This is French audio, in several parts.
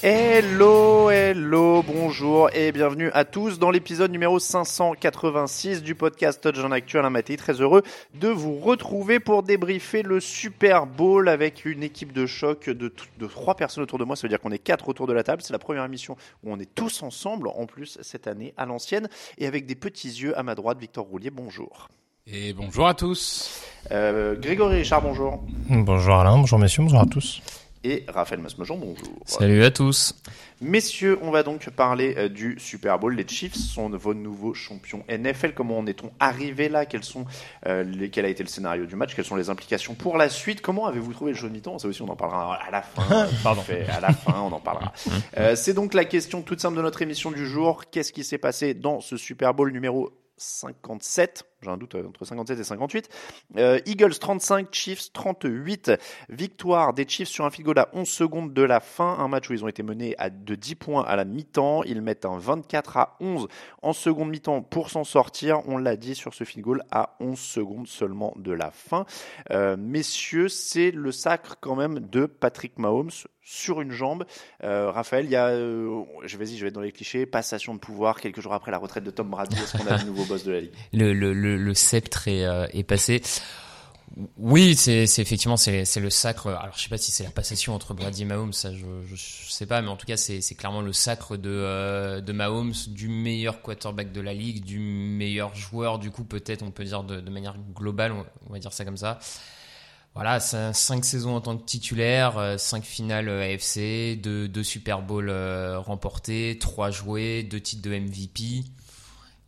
Hello, hello, bonjour et bienvenue à tous dans l'épisode numéro 586 du podcast Touchdown Actu. Alain Maté, très heureux de vous retrouver pour débriefer le Super Bowl avec une équipe de choc de trois personnes autour de moi. Ça veut dire qu'on est quatre autour de la table. C'est la première émission où on est tous ensemble en plus cette année à l'ancienne et avec des petits yeux à ma droite. Victor Roulier, bonjour. Et bonjour à tous. Euh, Grégory Richard, bonjour. Bonjour Alain, bonjour messieurs, bonjour à tous. Et Raphaël Masmejean, bonjour. Salut à tous. Messieurs, on va donc parler euh, du Super Bowl. Les Chiefs sont vos nouveaux champions NFL. Comment en est-on arrivé là? Quels sont, euh, les, Quel a été le scénario du match? Quelles sont les implications pour la suite? Comment avez-vous trouvé le jeu de mi-temps? Ça aussi, on en parlera à la fin. Pardon. À la fin, on en parlera. Euh, C'est donc la question toute simple de notre émission du jour. Qu'est-ce qui s'est passé dans ce Super Bowl numéro 57 j'ai un doute euh, entre 57 et 58. Euh, Eagles 35, Chiefs 38. Victoire des Chiefs sur un field goal à 11 secondes de la fin. Un match où ils ont été menés à, de 10 points à la mi-temps. Ils mettent un 24 à 11 en seconde mi-temps pour s'en sortir. On l'a dit sur ce field goal à 11 secondes seulement de la fin. Euh, messieurs, c'est le sacre quand même de Patrick Mahomes sur une jambe. Euh, Raphaël, il y a, euh, je vais-y, je vais être dans les clichés, passation de pouvoir quelques jours après la retraite de Tom Brady. Est-ce qu'on a le nouveau boss de la ligue? Le, le, le, le sceptre est, euh, est passé. Oui, c'est effectivement c'est le sacre. Alors je sais pas si c'est la passation entre Brady et Mahomes, ça je, je sais pas, mais en tout cas c'est clairement le sacre de euh, de Mahomes, du meilleur quarterback de la ligue, du meilleur joueur. Du coup peut-être on peut dire de, manière globale, on, va dire ça comme ça. Voilà, cin- cinq saisons en tant que titulaire, euh, cinq finales AFC, deux, Super Bowl euh, remportés, trois joués, deux titres de MVP.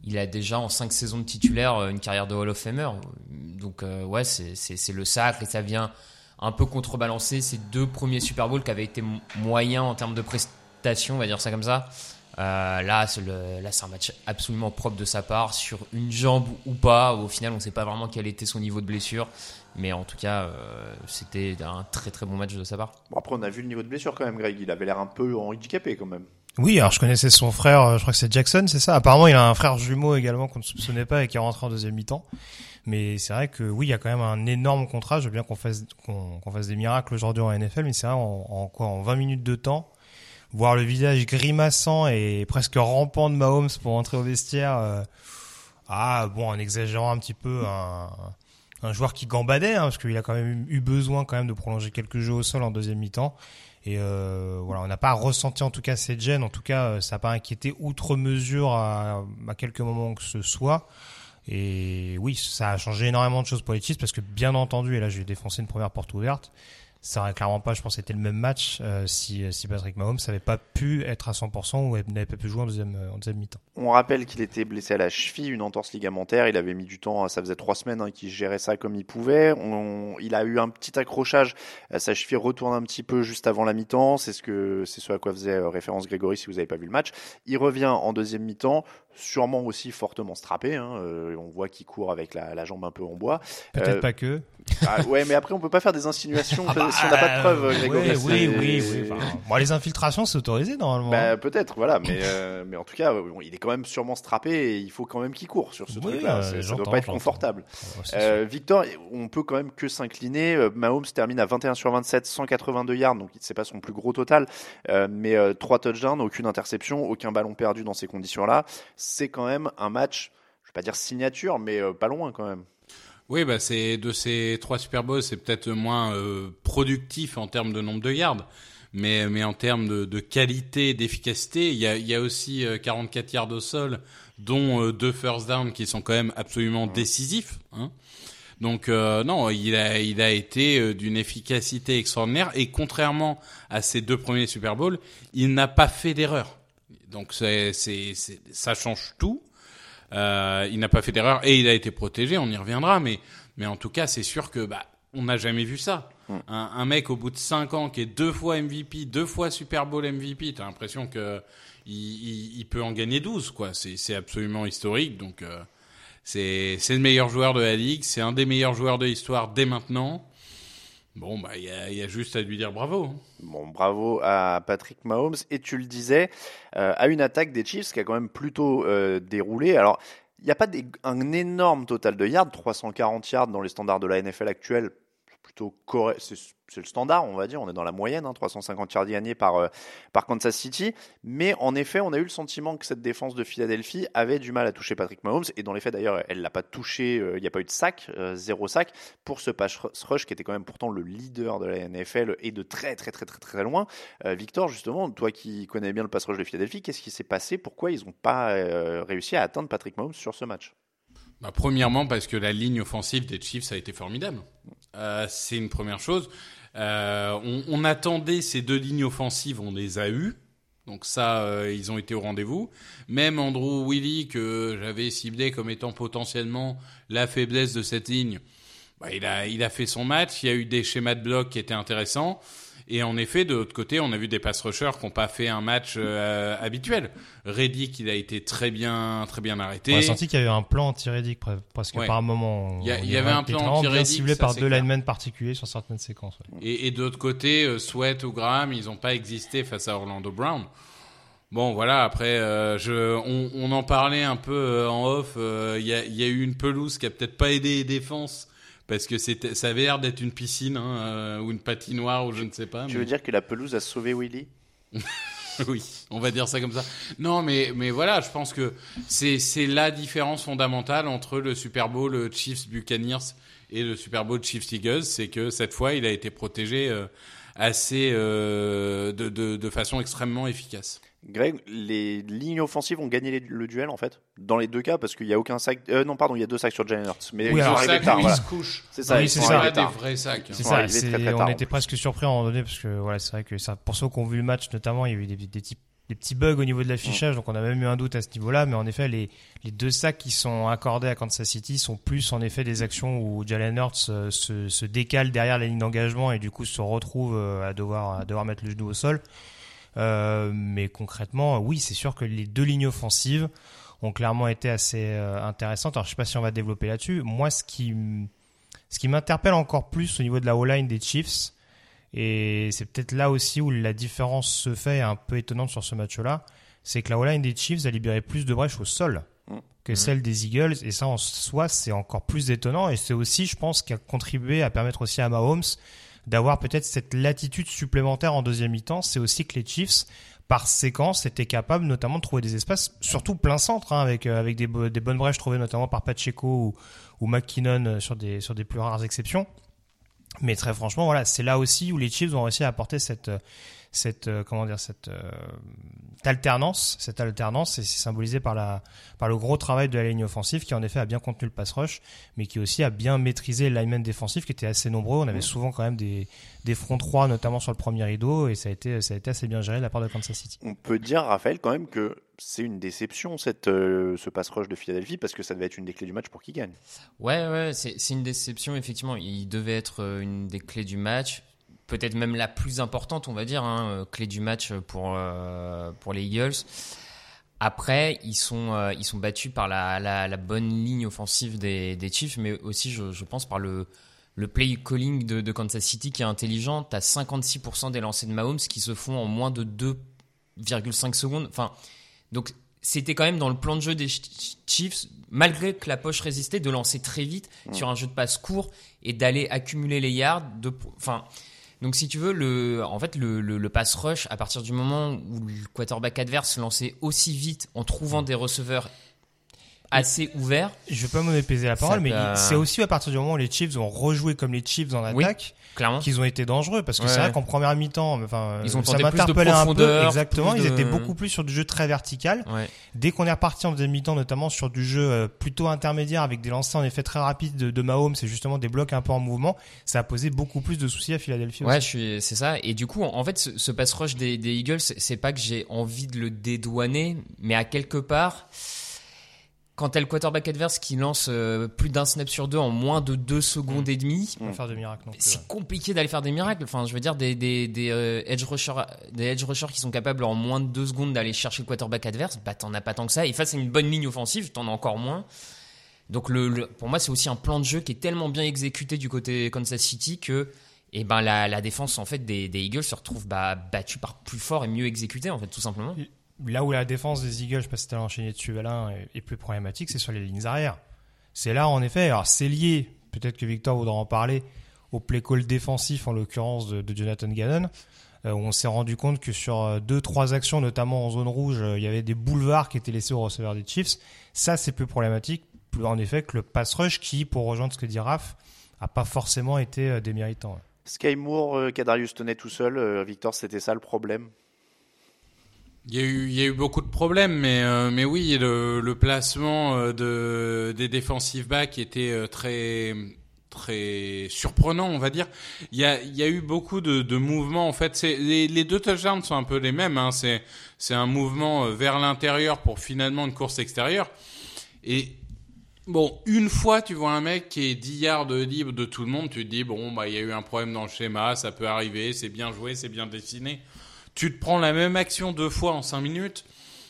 Il a déjà en cinq saisons de titulaire euh, une carrière de Hall of Famer. Donc euh, ouais, c'est le sacre et ça vient un peu contrebalancer ces deux premiers Super Bowls qui avaient été mo- moyens en termes de prestations, on va dire ça comme ça. Euh, là, c'est un match absolument propre de sa part, sur une jambe ou pas. Au final, on ne sait pas vraiment quel était son niveau de blessure. Mais en tout cas, euh, c'était un très très bon match de sa part. Bon, après, on a vu le niveau de blessure quand même, Greg. Il avait l'air un peu handicapé quand même. Oui, alors je connaissais son frère, euh, je crois que c'est Jackson, c'est ça. Apparemment, il a un frère jumeau également qu'on ne soupçonnait pas et qui est rentré en deuxième mi-temps. Mais c'est vrai que oui, il y a quand même un énorme contrat. Je veux bien qu'on fasse qu'on fasse des miracles aujourd'hui en NFL, mais c'est vrai en, en quoi en 20 minutes de temps, voir le visage grimaçant et presque rampant de Mahomes pour entrer au vestiaire. euh, ah bon, en exagérant un petit peu un, un joueur qui gambadait, hein, parce qu'il a quand même eu besoin quand même de prolonger quelques jeux au sol en deuxième mi-temps. Et euh, voilà, on n'a pas ressenti en tout cas cette gêne. En tout cas, euh, ça n'a pas inquiété outre mesure à, à quelques moments que ce soit. Et oui, ça a changé énormément de choses pour les Chiefs parce que bien entendu, et là je vais défoncer une première porte ouverte, ça aurait clairement pas, je pense, été le même match euh, si, si Patrick Mahomes n'avait pas pu être à 100% ou n'avait pas pu jouer en deuxième, en deuxième mi-temps. On rappelle qu'il était blessé à la cheville, une entorse ligamentaire. Il avait mis du temps, ça faisait trois semaines hein, qu'il gérait ça comme il pouvait. On, il a eu un petit accrochage. Sa cheville retourne un petit peu juste avant la mi-temps. C'est ce que c'est ce à quoi faisait référence Grégory si vous n'avez pas vu le match. Il revient en deuxième mi-temps, sûrement aussi fortement strappé. Hein. Euh, on voit qu'il court avec la, la, jambe un peu en bois. Peut-être euh, pas que. Ah, ouais, mais après on peut pas faire des insinuations ah bah, si on n'a pas de preuves, Grégory. Oui, oui, oui. oui. Enfin, bon, les infiltrations c'est autorisé normalement. Bah, peut-être, voilà, mais euh, mais en tout cas, il est quand même sûrement strappé et il faut quand même qu'il court sur ce truc-là. ça doit pas être confortable. Euh, Victor, on peut quand même que s'incliner. Mahomes termine à 21 sur 27, 182 yards, donc c'est pas son plus gros total, mais trois touchdowns, aucune interception, aucun ballon perdu dans ces conditions-là c'est quand même un match, je vais pas dire signature, mais euh, pas loin quand même. Oui, bah c'est de ces trois Super Bowls, c'est peut-être moins euh, productif en termes de nombre de yards, mais mais en termes de, de qualité, d'efficacité, il y a, y a aussi 44 euh, yards au sol, dont deux first down qui sont quand même absolument décisifs. Hein. Donc non, il a il a été d'une efficacité extraordinaire et contrairement à ses deux premiers Super Bowls, il n'a pas fait d'erreur. Donc c'est, c'est, ça change tout. Euh, il n'a pas fait d'erreur et il a été protégé. On y reviendra, mais mais en tout cas, c'est sûr que bah on n'a jamais vu ça. Mm. Un, un, mec au bout de 5 ans qui est deux fois MVP, deux fois Super Bowl MVP, t'as l'impression que il, il, peut en gagner 12 quoi. C'est, c'est absolument historique. Donc euh, c'est, c'est le meilleur joueur de la ligue. C'est un des meilleurs joueurs de l'histoire dès maintenant. Bon, bah, il y a, y a, juste à lui dire bravo. Hein. Bon, bravo à Patrick Mahomes. Et tu le disais, euh, à une attaque des Chiefs qui a quand même plutôt euh, déroulé. Alors, il n'y a pas un énorme total de yards, 340 yards dans les standards de la NFL actuelle, plutôt c'est le standard, on va dire. On est dans la moyenne, hein, 350 yards gagnés par, euh, par Kansas City. Mais en effet, on a eu le sentiment que cette défense de Philadelphie avait du mal à toucher Patrick Mahomes. Et dans les faits, d'ailleurs, elle l'a pas touché. Euh, il n'y a pas eu de sac, euh, zéro sac pour ce pass rush qui était quand même pourtant le leader de la NFL et de très très très très très loin. Victor, justement, toi qui connais bien le pass rush de Philadelphie, qu'est-ce qui s'est passé? Pourquoi ils n'ont pas réussi à atteindre Patrick Mahomes sur ce match? Bah, premièrement parce que la ligne offensive des Chiefs a été formidable. C'est une première chose. Euh, on, on, attendait ces deux lignes offensives, on les a eues. Donc ça, euh, ils ont été au rendez-vous. Même Andrew Willy, que j'avais ciblé comme étant potentiellement la faiblesse de cette ligne, bah, il, a, il a fait son match. Il y a eu des schémas de bloc qui étaient intéressants. Et en effet, de l'autre côté, on a vu des pass rushers qui n'ont pas fait un match euh, habituel. Reddick, il a été très bien, très bien arrêté. On a senti qu'il y avait un plan anti-Reddick parce que par un moment, il y, il y avait un plan anti-Reddick ciblé par deux linemen particuliers sur certaines séquences. Et, et de l'autre côté, euh, Sweat ou Graham, ils n'ont pas existé face à Orlando Brown. Bon, voilà. Après, euh, je, on, on, en parlait un peu en off. Il y, a, y, a, eu une pelouse qui a peut-être pas aidé les défenses parce que c'était, ça avait l'air d'être une piscine hein, euh, ou une patinoire ou je ne sais pas. Tu veux dire que la pelouse a sauvé Willy? Oui, on va dire ça comme ça. Non, mais mais voilà, je pense que c'est c'est la différence fondamentale entre le Super Bowl Chiefs Buccaneers et le Super Bowl Chiefs Eagles, c'est que cette fois, il a été protégé euh, assez euh, de, de de façon extrêmement efficace. Greg, les lignes offensives ont gagné le duel en fait dans les deux cas parce qu'il y a aucun sac. Euh, non, pardon, il y a deux sacs sur Jalen Hurts, mais oui, ils sont arrivés tard. Voilà. C'est ça, oui, c'est ça. des vrais sacs. C'est ça. on était presque surpris à un moment donné parce que voilà, c'est vrai que ça, pour ceux qui ont vu le match notamment, il y a eu des, des, des, des petits bugs au niveau de l'affichage, donc on a même eu un doute à ce niveau-là. Mais en effet, les, les deux sacs qui sont accordés à Kansas City sont plus en effet des actions où Jalen Hurts euh, se, se décale derrière la ligne d'engagement et du coup se retrouve euh, à devoir à devoir mettre le genou au sol. Euh, mais concrètement, oui, c'est sûr que les deux lignes offensives ont clairement été assez euh, intéressantes. Alors, je sais pas si on va développer là-dessus. Moi, ce qui, ce qui m'interpelle encore plus au niveau de la O-line des Chiefs, et c'est peut-être là aussi où la différence se fait un peu étonnante sur ce match-là, c'est que la O-line des Chiefs a libéré plus de brèches au sol que mmh. celle des Eagles, et ça en soi, c'est encore plus étonnant, et c'est aussi, je pense, qui a contribué à permettre aussi à Mahomes d'avoir peut-être cette latitude supplémentaire en deuxième mi-temps, c'est aussi que les Chiefs par séquence étaient capables notamment de trouver des espaces, surtout plein centre, hein, avec, euh, avec des, bonnes brèches trouvées notamment par Pacheco ou, ou McKinnon euh, sur des, sur des plus rares exceptions. Mais très franchement, voilà, c'est là aussi où les Chiefs ont réussi à apporter cette, cette euh, comment dire cette alternance, cette alternance, c'est symbolisé par la par le gros travail de la ligne offensive qui en effet a bien contenu le pass rush, mais qui aussi a bien maîtrisé le lineman défensif qui était assez nombreux. On avait souvent quand même des des fronts 3 notamment sur le premier rideau et ça a été ça a été assez bien géré de la part de Kansas City. On peut dire Raphaël quand même que c'est une déception cette euh, ce pass rush de Philadelphie parce que ça devait être une des clés du match pour qu'il gagne? Ouais, ouais, c'est c'est une déception, effectivement. Il devait être euh, une des clés du match. Peut-être même la plus importante, on va dire, hein, euh, clé du match pour, euh, pour les Eagles. Après, ils sont, euh, ils sont battus par la, la, la bonne ligne offensive des, des Chiefs, mais aussi, je, je pense, par le, le play calling de, de Kansas City qui est intelligent. Tu as 56% des lancers de Mahomes qui se font en moins de 2,5 secondes. Enfin, donc, c'était quand même dans le plan de jeu des Ch- Chiefs, malgré que la poche résistait, de lancer très vite sur un jeu de passe court et d'aller accumuler les yards. De, enfin, donc si tu veux, le, en fait, le, le, le pass rush, à partir du moment où le quarterback adverse lançait aussi vite en trouvant des receveurs assez ouverts, Je vais pas me mépriser la parole, mais c'est aussi à partir du moment où les Chiefs ont rejoué comme les Chiefs en attaque. Qu'ils ont été dangereux parce que c'est vrai qu'en première mi-temps, enfin, Ils ont ça plus de m'interpellait un peu. Exactement, ils étaient beaucoup plus sur du jeu très vertical. Ouais. Dès qu'on est reparti en deuxième mi-temps, notamment sur du jeu euh, plutôt intermédiaire avec des lancers en effet très rapides de, de Mahomes, c'est justement des blocs un peu en mouvement, ça a posé beaucoup plus de soucis à Philadelphie. Ouais, aussi. je suis, c'est ça. Et du coup, en en fait, ce, ce pass rush des, des Eagles, c'est pas que j'ai envie de le dédouaner, mais à quelque part, quand t'as le quarterback adverse qui lance euh, plus d'un snap sur deux en moins de deux secondes et demie, faire miracles ouais. c'est compliqué d'aller faire des miracles. Enfin, je veux dire, des, des, des euh, edge rushers, des edge rushers qui sont capables en moins de deux secondes d'aller chercher le quarterback adverse, bah t'en as pas tant que ça. Et face à une bonne ligne offensive, t'en as encore moins. Donc le, le- pour moi, c'est aussi un plan de jeu qui est tellement bien exécuté du côté Kansas City que et ben la, la défense en fait des, des Eagles se retrouve bah, battue par plus fort et mieux exécuté en fait tout simplement. Là où la défense des Eagles, je sais pas si enchaîné dessus, Alain, est, est plus problématique, c'est sur les lignes arrière. C'est là, en effet, alors c'est lié, peut-être que Victor voudra en parler, au play call défensif, en l'occurrence de, Jonathan Gannon, euh, où on s'est rendu compte que sur euh, deux, trois actions, notamment en zone rouge, euh, il y avait des boulevards qui étaient laissés aux receveurs des Chiefs. Ça, c'est plus problématique, plus en effet, que le pass rush qui, pour rejoindre ce que dit Raph, a pas forcément été euh, déméritant. Sky Moore, euh, Kadarius Toney tout seul, euh, Victor, c'était ça le problème? Il y a eu, beaucoup de problèmes, mais euh, oui, le, placement euh, de des défensive backs était euh, très surprenant, on va dire. Il y a eu beaucoup de, de mouvements. En fait, les, les deux touchdowns sont un peu les mêmes. Hein. C'est un mouvement vers l'intérieur pour finalement une course extérieure. Et Bon, une fois, tu vois un mec qui est 10 yards libre de tout le monde, tu te dis, bon, bah, il y a eu un problème dans le schéma, ça peut arriver, c'est bien joué, c'est bien dessiné. Tu te prends la même action deux fois en 5 minutes,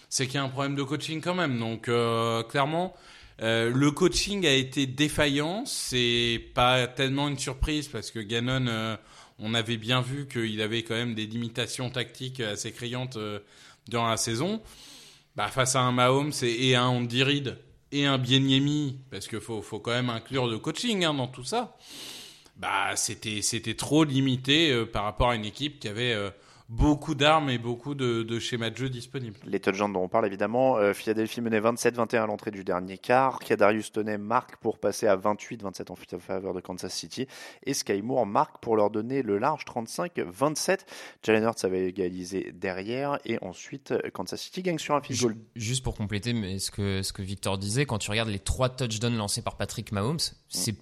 c'est qu'il y a un problème de coaching quand même. Donc, euh, clairement, euh, le coaching a été défaillant. C'est pas tellement une surprise parce que Gannon, euh, on avait bien vu qu'il avait quand même des limitations tactiques assez criantes durant la saison. Bah, face à un Mahomes et, un Andy Reid et un Bieniemi, parce qu'il faut, faut quand même inclure le coaching hein, dans tout ça. Bah, c'était c'était trop limité par rapport à une équipe qui avait beaucoup d'armes et beaucoup de, de schémas de jeu disponibles. Les touchdowns dont on parle évidemment, euh, Philadelphie menait 27-21 à l'entrée du dernier quart. Kadarius Toney marque pour passer à 28-27 en faveur de Kansas City. Et Sky Moore marque pour leur donner le large 35-27. Jalen Hurts avait égalisé derrière. Et ensuite, Kansas City gagne sur un field goal. Juste pour compléter mais ce que ce que Victor disait, quand tu regardes les trois touchdowns lancés par Patrick Mahomes, c'est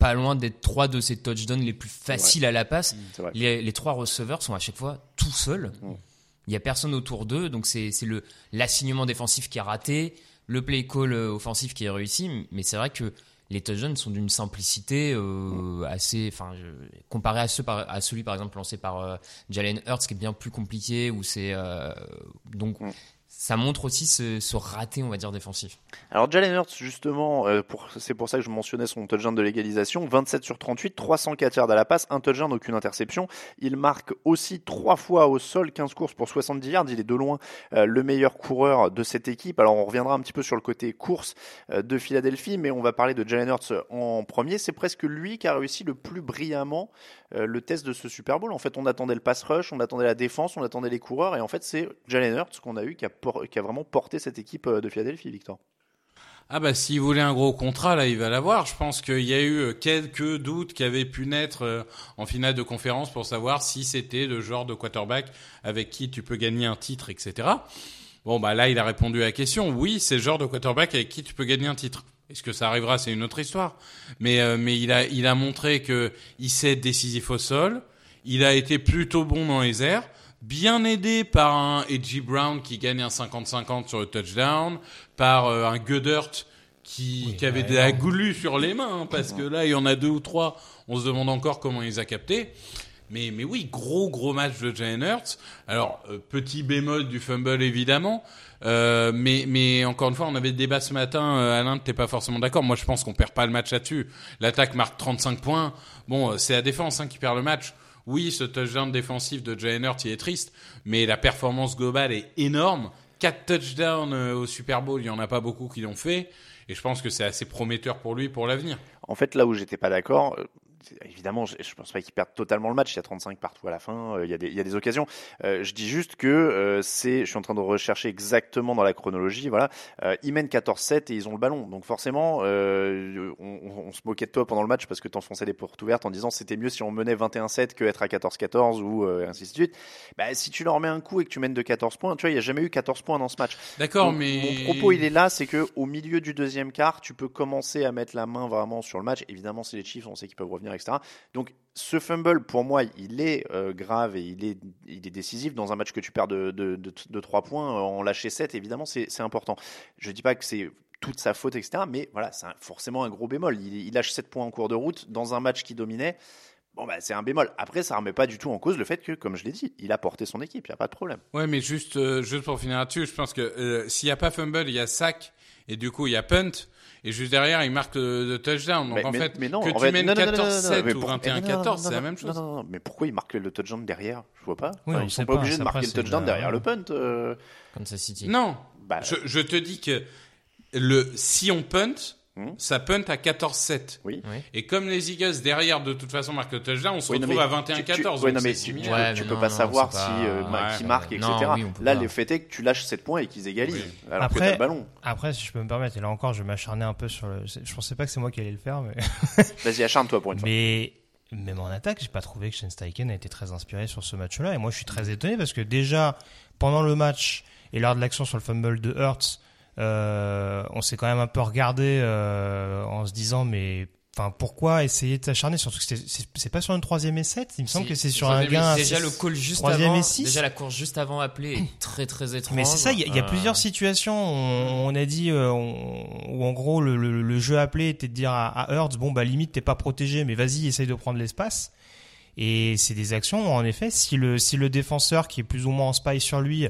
pas loin d'être trois de ces touchdowns les plus faciles à la passe. Vrai. Les, les trois receveurs sont à chaque fois tout seuls. Il y a personne autour d'eux, donc c'est le l'assignement défensif qui est raté, le play call euh, offensif qui est réussi, mais c'est vrai que les touchdowns sont d'une simplicité euh, assez, enfin, comparé à ceux par, à celui par exemple lancé par euh, Jalen Hurts qui est bien plus compliqué, où c'est euh, donc ça montre aussi ce, raté, on va dire défensif. Alors Jalen Hurts justement, euh, c'est pour ça que je mentionnais son touchdown de l'égalisation, 27 sur 38, 304 yards à la passe, un touchdown, aucune interception. Il marque aussi trois fois au sol, 15 courses pour 70 yards. Il est de loin euh, le meilleur coureur de cette équipe. Alors on reviendra un petit peu sur le côté course euh, de Philadelphie, mais on va parler de Jalen Hurts en premier. C'est presque lui qui a réussi le plus brillamment le test de ce Super Bowl. En fait, on attendait le pass rush, on attendait la défense, on attendait les coureurs, et en fait c'est Jalen Hurts qu'on a eu qui a, por- qui a vraiment porté cette équipe euh, de Philadelphie, Victor. Ah bah s'il voulait un gros contrat là, il va l'avoir. Je pense qu'il y a eu euh, quelques doutes qui avaient pu naître euh, en finale de conférence pour savoir si c'était le genre de quarterback avec qui tu peux gagner un titre, etc. Bon bah là il a répondu à la question. Oui, c'est le genre de quarterback avec qui tu peux gagner un titre. Est-ce que ça arrivera? C'est une autre histoire. Mais mais il a il a montré que il sait être décisif au sol. Il a été plutôt bon dans les airs bien aidé par un Edgy Brown qui gagne un 50-50 sur le touchdown, par euh, un Goddard qui, qui avait de la goulue sur les mains, hein, parce que là, il y en a deux ou trois, on se demande encore comment il les a captés. Mais, mais oui, gros gros match de Jalen Hurts. Alors euh, petit bémol du fumble évidemment, euh, mais mais encore une fois, on avait le débat ce matin. Euh, Alain, t'es pas forcément d'accord. Moi, je pense qu'on perd pas le match là-dessus. L'attaque marque 35 points. Bon, euh, c'est la défense hein, qui perd le match. Oui, ce touchdown défensif de Jalen Hurts, il est triste, mais la performance globale est énorme. Quatre touchdowns euh, au Super Bowl, il y en a pas beaucoup qui l'ont fait, et je pense que c'est assez prometteur pour lui pour l'avenir. En fait, là où j'étais pas d'accord, euh, évidemment, je, je pense pas qu'ils perdent totalement le match. Il y a 35 partout à la fin. euh, il, y a des, il y a des occasions. Euh, je dis juste que euh, c'est. Je suis en train de rechercher exactement dans la chronologie. Voilà, ils mènent 14-7 et ils ont le ballon. Donc forcément, on, se moquait de toi pendant le match parce que t'enfonçais les portes ouvertes en disant c'était mieux si on menait 21-7 que être à 14-14 ou ainsi de suite. Bah, si tu leur mets un coup et que tu mènes de 14 points, tu vois, il y a jamais eu 14 points dans ce match. D'accord, mais mon propos il est là, c'est que au milieu du deuxième quart, tu peux commencer à mettre la main vraiment sur le match. Évidemment, c'est les Chiefs, on sait qu'ils peuvent revenir, Donc ce fumble, pour moi, il est euh, grave et il est, il est décisif dans un match que tu perds de, de, de, de 3 points. euh, En lâcher 7, évidemment, c'est important. Je dis pas que c'est toute sa faute, etc. Mais voilà, c'est forcément un gros bémol. Il, lâche 7 points en cours de route dans un match qui dominait. Bon, bah, c'est un bémol. Après, ça remet pas du tout en cause le fait que, comme je l'ai dit, il a porté son équipe, il n'y a pas de problème. Ouais, mais juste, euh, juste pour finir là-dessus, je pense que s'il n'y a pas fumble, il y a sac, et du coup il y a punt, et juste derrière il marque le, le touchdown. Donc Mais- en mais- fait, mais non, que en tu fait, mènes non, non, non, non, non, 14-7 mais ou pour- 21-14, non, c'est la même chose. Non, non, non, mais pourquoi il marque le touchdown derrière? Je vois pas. Oui, Enfin, ils sont pas pas, obligés de ça, marquer le touchdown la- derrière le punt. euh, Kansas City. Non, Bah, je, je te dis que le si on punt, Hmm? ça punt à 14-7. Oui. Oui. Et comme les Eagles derrière de toute façon marquent le touchdown, on se Oui, retrouve mais à tu- 21-14. tu- donc ouais, non, mais tu, tu similaire. Ouais, peux, tu mais peux non, pas non, savoir c'est si pas- euh, ouais, qui marque, etc. Oui, Là, pas. le fait est que tu lâches 7 points et qu'ils égalisent, Oui. alors que t'as Après, le ballon. après, si je peux me permettre, et là encore, je vais m'acharner un peu sur le. Je pensais pas que c'est moi qui allais le faire, mais. Vas-y, acharne-toi pour une fois. Mais même en attaque, j'ai pas trouvé que Shane Steichen a été très inspiré sur ce match-là. Et moi, je suis très étonné parce que déjà, pendant le match et lors de l'action sur le fumble de Hurts, on s'est quand même un peu regardé euh, en se disant, mais enfin, pourquoi essayer de s'acharner? Surtout que c'est pas sur une troisième et 7 Il me semble que c'est sur un gain. Déjà le call juste avant, déjà la course juste avant appelée est très très étrange. Mais c'est ça, il y a, il y a Euh, plusieurs situations. On, on a dit euh, on- où en gros le, le- le jeu appelé était de dire à, à Hurts bon bah limite t'es pas protégé, mais vas-y essaye de prendre l'espace. Et c'est des actions où, en effet si le si le défenseur qui est plus ou moins en spy sur lui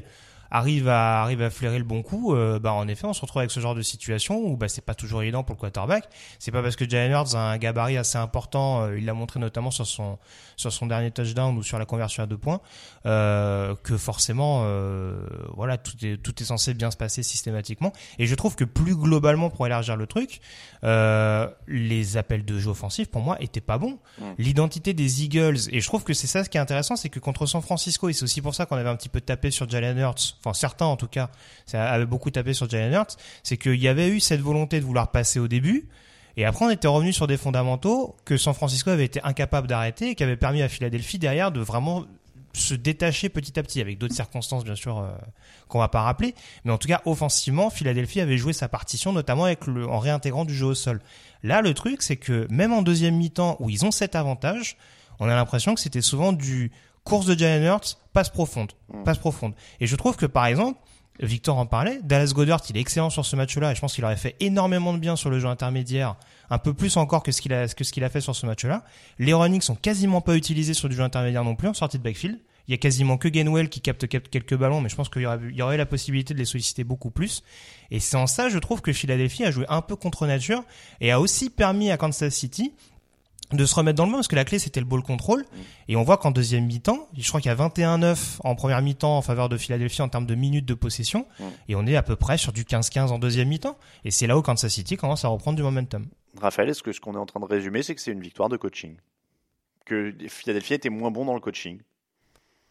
arrive à arrive à flairer le bon coup, euh, bah en effet on se retrouve avec ce genre de situation où bah c'est pas toujours évident pour le quarterback. C'est pas parce que Jalen Hurts a un gabarit assez important, euh, il l'a montré notamment sur son sur son dernier touchdown ou sur la conversion à deux points, euh, que forcément, euh, voilà, tout est tout est censé bien se passer systématiquement. Et je trouve que plus globalement, pour élargir le truc, euh, les appels de jeu offensifs pour moi étaient pas bons. L'identité des Eagles, et je trouve que c'est ça ce qui est intéressant, c'est que contre San Francisco, et c'est aussi pour ça qu'on avait un petit peu tapé sur Jalen Hurts, enfin certains en tout cas, ça avait beaucoup tapé sur Jalen Hurts, c'est qu'il y avait eu cette volonté de vouloir passer au début. Et après, on était revenu sur des fondamentaux que San Francisco avait été incapable d'arrêter et qui avait permis à Philadelphie derrière de vraiment se détacher petit à petit avec d'autres circonstances bien sûr euh, qu'on va pas rappeler mais en tout cas offensivement Philadelphie avait joué sa partition notamment avec le, en réintégrant du jeu au sol là le truc c'est que même en deuxième mi-temps où ils ont cet avantage on a l'impression que c'était souvent du course de Jalen Hurts passe profonde passe profonde et je trouve que par exemple Victor en parlait. Dallas Goddard, il est excellent sur ce match-là et je pense qu'il aurait fait énormément de bien sur le jeu intermédiaire, un peu plus encore que ce qu'il a, que ce qu'il a fait sur ce match-là. Les running sont quasiment pas utilisés sur du jeu intermédiaire non plus en sortie de backfield. Il y a quasiment que Gainwell qui capte quelques ballons, mais je pense qu'il y aurait, il y aurait la possibilité de les solliciter beaucoup plus. Et c'est en ça, je trouve que Philadelphie a joué un peu contre nature et a aussi permis à Kansas City de se remettre dans le bain parce que la clé c'était le ball control. Et on voit qu'en deuxième mi-temps je crois qu'il y a 21-9 en première mi-temps en faveur de Philadelphie en termes de minutes de possession. Et on est à peu près sur du 15-15 en deuxième mi-temps. Et c'est là où Kansas City commence à reprendre du momentum. Raphaël, est-ce que ce qu'on est en train de résumer, c'est que c'est une victoire de coaching? Que Philadelphie était moins bon dans le coaching?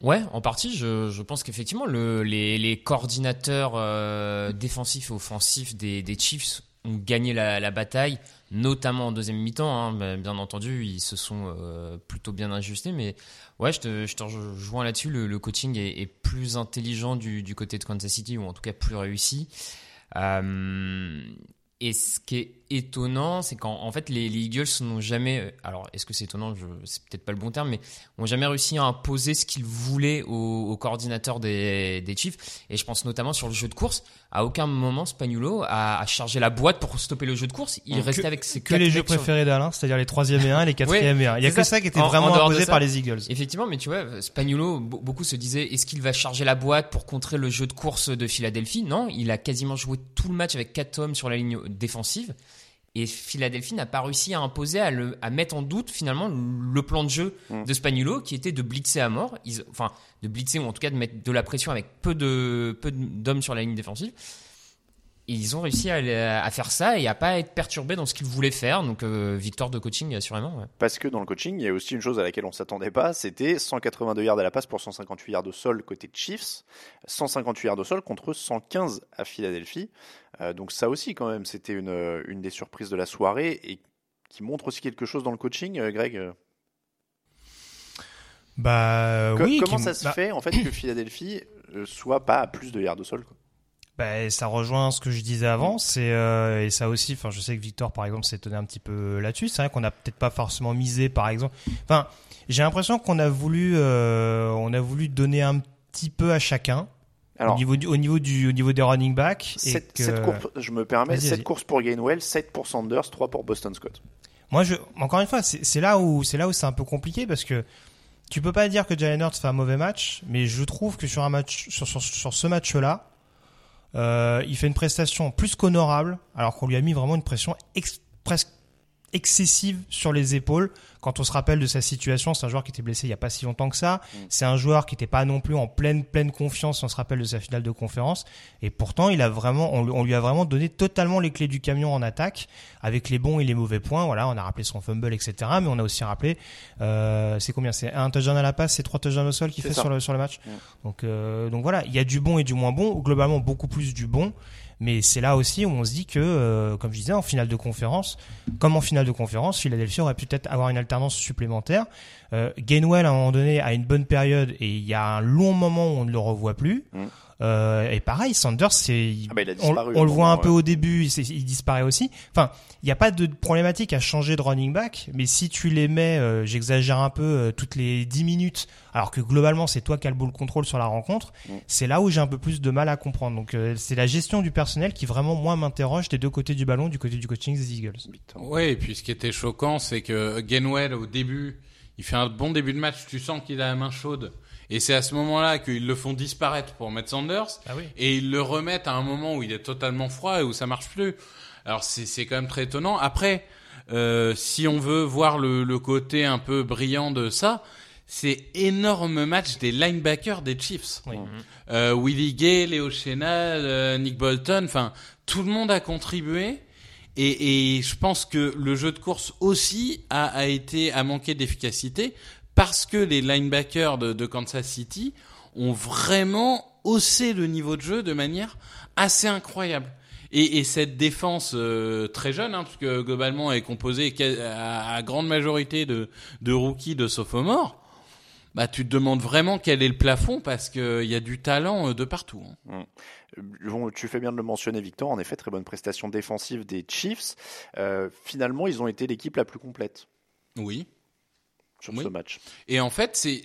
Ouais, en partie, je, je pense qu'effectivement, le, les, les coordinateurs euh, défensifs et offensifs des, des Chiefs ont gagné la, bataille, notamment en deuxième mi-temps. Hein, mais bien entendu, ils se sont euh, plutôt bien ajustés. Mais ouais, je te, rejoins là-dessus. Le, coaching est, plus intelligent du, du côté de Kansas City, ou en tout cas plus réussi. Euh, et ce qui est étonnant, c'est qu'en en fait, les, les Eagles n'ont jamais. Alors, est-ce que c'est étonnant je, C'est peut-être pas le bon terme, mais ont jamais réussi à imposer ce qu'ils voulaient au, au coordinateur des, des Chiefs. Et je pense notamment sur le jeu de course. À aucun moment, Spagnuolo a, a chargé la boîte pour stopper le jeu de course. Il restait avec ses Que les jeux sur- préférés d'Alain, c'est-à-dire les troisième et un et les quatrième Ouais, et un. Il y a que ça. ça qui était En- en vraiment de imposé ça, par les Eagles. Effectivement, mais tu vois, Spagnuolo, be- beaucoup se disaient, est-ce qu'il va charger la boîte pour contrer le jeu de course de Philadelphie? Non, il a quasiment joué tout le match avec quatre hommes sur la ligne défensive. Et Philadelphie n'a pas réussi à imposer, à, le, à mettre en doute finalement le plan de jeu de Spagnuolo, qui était de blitzer à mort, Ils- enfin de blitzer ou en tout cas de mettre de la pression avec peu de peu d'hommes sur la ligne défensive. Et ils ont réussi à, à faire ça et à pas être perturbés dans ce qu'ils voulaient faire. Donc euh, victoire de coaching assurément. ouais. Parce que dans le coaching, il y a aussi une chose à laquelle on s'attendait pas, c'était 182 yards à la passe pour 158 yards au sol côté Chiefs, 158 yards au sol contre 115 à Philadelphie. Euh, donc ça aussi quand même, c'était une, une des surprises de la soirée et qui montre aussi quelque chose dans le coaching, euh, Greg. Bah Co- oui. comment ça se bah, fait en fait que Philadelphie soit pas à plus de yards au sol quoi? Bah, ça rejoint ce que je disais avant, c'est euh, et ça aussi. Enfin, je sais que Victor, par exemple, s'est étonné un petit peu là-dessus. C'est vrai qu'on n'a peut-être pas forcément misé, par exemple. Enfin, j'ai l'impression qu'on a voulu, euh, on a voulu donner un petit peu à chacun Alors, au niveau du, au niveau du, au niveau des running backs. et sept- que- sept courses- je me permets, Vas-y, 7 vas-y. courses pour Gainwell, 7 pour Sanders, 3 pour Boston Scott. Moi, je, encore une fois, c'est c'est là où c'est là où c'est un peu compliqué parce que tu peux pas dire que Jalen Hurts fait un mauvais match, mais je trouve que sur un match, sur, sur, sur ce match-là, euh, il fait une prestation plus qu'honorable, alors qu'on lui a mis vraiment une pression presque excessive sur les épaules. Quand on se rappelle de sa situation, c'est un joueur qui était blessé il y a pas si longtemps que ça. C'est un joueur qui n'était pas non plus en pleine pleine confiance. Si on se rappelle de sa finale de conférence, et pourtant il a vraiment, on, lui- on lui a vraiment donné totalement les clés du camion en attaque, avec les bons et les mauvais points. Voilà, on a rappelé son fumble, etc. Mais on a aussi rappelé, euh, c'est combien? C'est un touchdown à la passe, c'est trois touchdowns au sol qu'il fait ça. sur le sur le match. Ouais. Donc euh, donc voilà, il y a du bon et du moins bon. Globalement, beaucoup plus du bon. Mais c'est là aussi où on se dit que, euh, comme je disais, en finale de conférence, comme en finale de conférence, Philadelphie aurait peut-être avoir une alternance supplémentaire. Euh, Gainwell, à un moment donné, a une bonne période et il y a un long moment où on ne le revoit plus. Mm. Euh, et pareil, Sanders, c'est, Ah bah, il a on, le voit un peu au début, il, disparaît aussi. Enfin, il n'y a pas de problématique à changer de running back, mais si tu les mets, euh, j'exagère un peu, euh, toutes les 10 minutes, alors que globalement c'est toi qui as le ball control sur la rencontre, Mm. c'est là où j'ai un peu plus de mal à comprendre. Donc euh, c'est la gestion du personnel qui vraiment moi m'interroge des deux côtés du ballon, du côté du coaching des Eagles. Ouais, et puis ce qui était choquant, c'est que Gainwell, au début, il fait un bon début de match, tu sens qu'il a la main chaude. Et c'est à ce moment-là qu'ils le font disparaître pour mettre Sanders. Ah oui. Et ils le remettent à un moment où il est totalement froid et où ça marche plus. Alors c'est c'est quand même très étonnant. Après, euh, si on veut voir le, le côté un peu brillant de ça, c'est énorme match des linebackers des Chiefs. Oui. Euh, Willie Gay, Léo Chenal, euh, Nick Bolton, enfin tout le monde a contribué. Et, et je pense que le jeu de course aussi a, a été a manqué d'efficacité parce que les linebackers de, de Kansas City ont vraiment haussé le niveau de jeu de manière assez incroyable. Et, et cette défense euh, très jeune, hein, parce que globalement elle est composée à, à grande majorité de, de rookies, de sophomores, bah tu te demandes vraiment quel est le plafond parce qu'il y a du talent euh, de partout. hein. Euh, bon, tu fais bien de le mentionner, Victor. En effet, très bonne prestation défensive des Chiefs. Euh, finalement, ils ont été l'équipe la plus complète Oui. Sur Oui. ce match. Et en fait, c'est,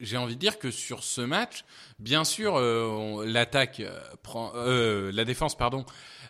j'ai envie de dire que sur ce match, bien sûr, euh, l'attaque euh, prend, euh, la défense, pardon,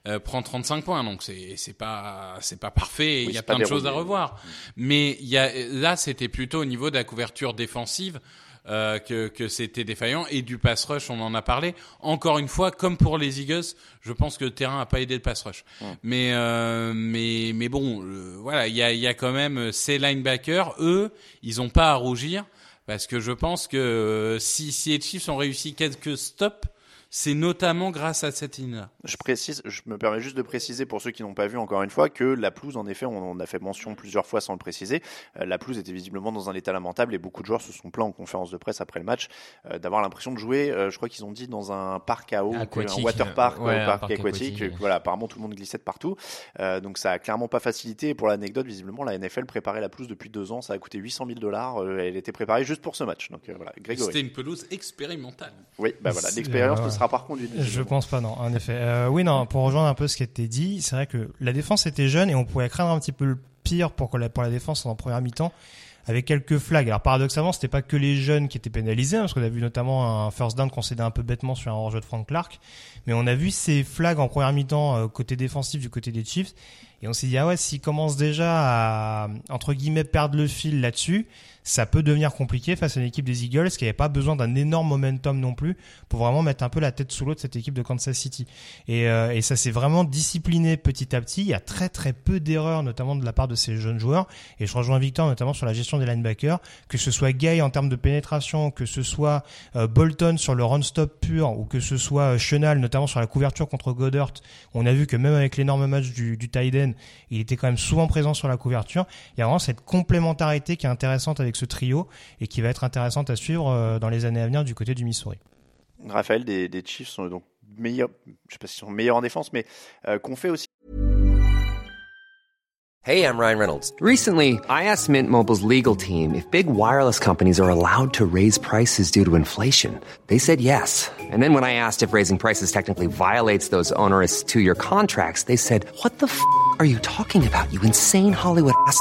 euh, prend 35 points, donc c'est c'est pas c'est pas parfait. Il Oui, y a plein de choses à revoir. Mais il y a là, c'était plutôt au niveau de la couverture défensive. Euh, que, que c'était défaillant. Et du pass rush on en a parlé. Encore une fois comme pour les Eagles je pense que le terrain a pas aidé le pass rush. Mais euh, mais mais bon euh, voilà il y a y a quand même euh, ces linebackers eux ils ont pas à rougir. Parce que je pense que si si les Chiefs ont réussi quelques stops c'est notamment grâce à cette ligne-là. Je précise, je me permets juste de préciser pour ceux qui n'ont pas vu encore une fois que la pelouse, en effet, on en a fait mention plusieurs fois sans le préciser. euh, la pelouse était visiblement dans un état lamentable et beaucoup de joueurs se sont plaints en conférence de presse après le match euh, d'avoir l'impression de jouer. euh, je crois qu'ils ont dit dans un parc à eau, Aquatique, un water park, ouais, un parc, parc aquatique. aquatique, Voilà, apparemment tout le monde glissait de partout. Euh, donc ça a clairement pas facilité. Et pour l'anecdote, visiblement, la NFL préparait la pelouse depuis deux ans. Ça a coûté 800 000 dollars. Euh, elle était préparée juste pour ce match. Donc euh, voilà, Grégory. C'était une pelouse expérimentale. Oui, bah voilà, l'expérience sera pas reconduite. Je pense pas, non, en effet. Euh, oui, non, pour rejoindre un peu ce qui a été dit, c'est vrai que la défense était jeune et on pouvait craindre un petit peu le pire pour, la, pour la défense en première mi-temps avec quelques flags. Alors paradoxalement, c'était pas que les jeunes qui étaient pénalisés, hein, parce qu'on a vu notamment un first down concédé un peu bêtement sur un hors-jeu de Frank Clark, mais on a vu ces flags en première mi-temps euh, côté défensif du côté des Chiefs, et on s'est dit ah ouais, s'ils commencent déjà à entre guillemets perdre le fil là-dessus, ça peut devenir compliqué face à une équipe des Eagles qui n'avait pas besoin d'un énorme momentum non plus pour vraiment mettre un peu la tête sous l'eau de cette équipe de Kansas City. Et, euh, et ça s'est vraiment discipliné petit à petit. Il y a très très peu d'erreurs, notamment de la part de ces jeunes joueurs. Et je rejoins Victor notamment sur la gestion des linebackers, que ce soit Gay en termes de pénétration, que ce soit euh, Bolton sur le run-stop pur, ou que ce soit euh, Chenal notamment sur la couverture contre Goddard. On a vu que même avec l'énorme match du, du tight end, il était quand même souvent présent sur la couverture. Il y a vraiment cette complémentarité qui est intéressante avec ce trio et qui va être intéressante à suivre euh, dans les années à venir du côté du Missouri. Raphaël, des, des Chiefs sont donc meilleurs, je sais pas s'ils sont meilleurs en défense, mais euh, qu'on fait aussi Hey, I'm Ryan Reynolds. Recently, I asked Mint Mobile's legal team if big wireless companies are allowed to raise prices due to inflation. They said yes. And then when I asked if raising prices technically violates those onerous two year contracts, they said, What the f are you talking about, you insane Hollywood ass?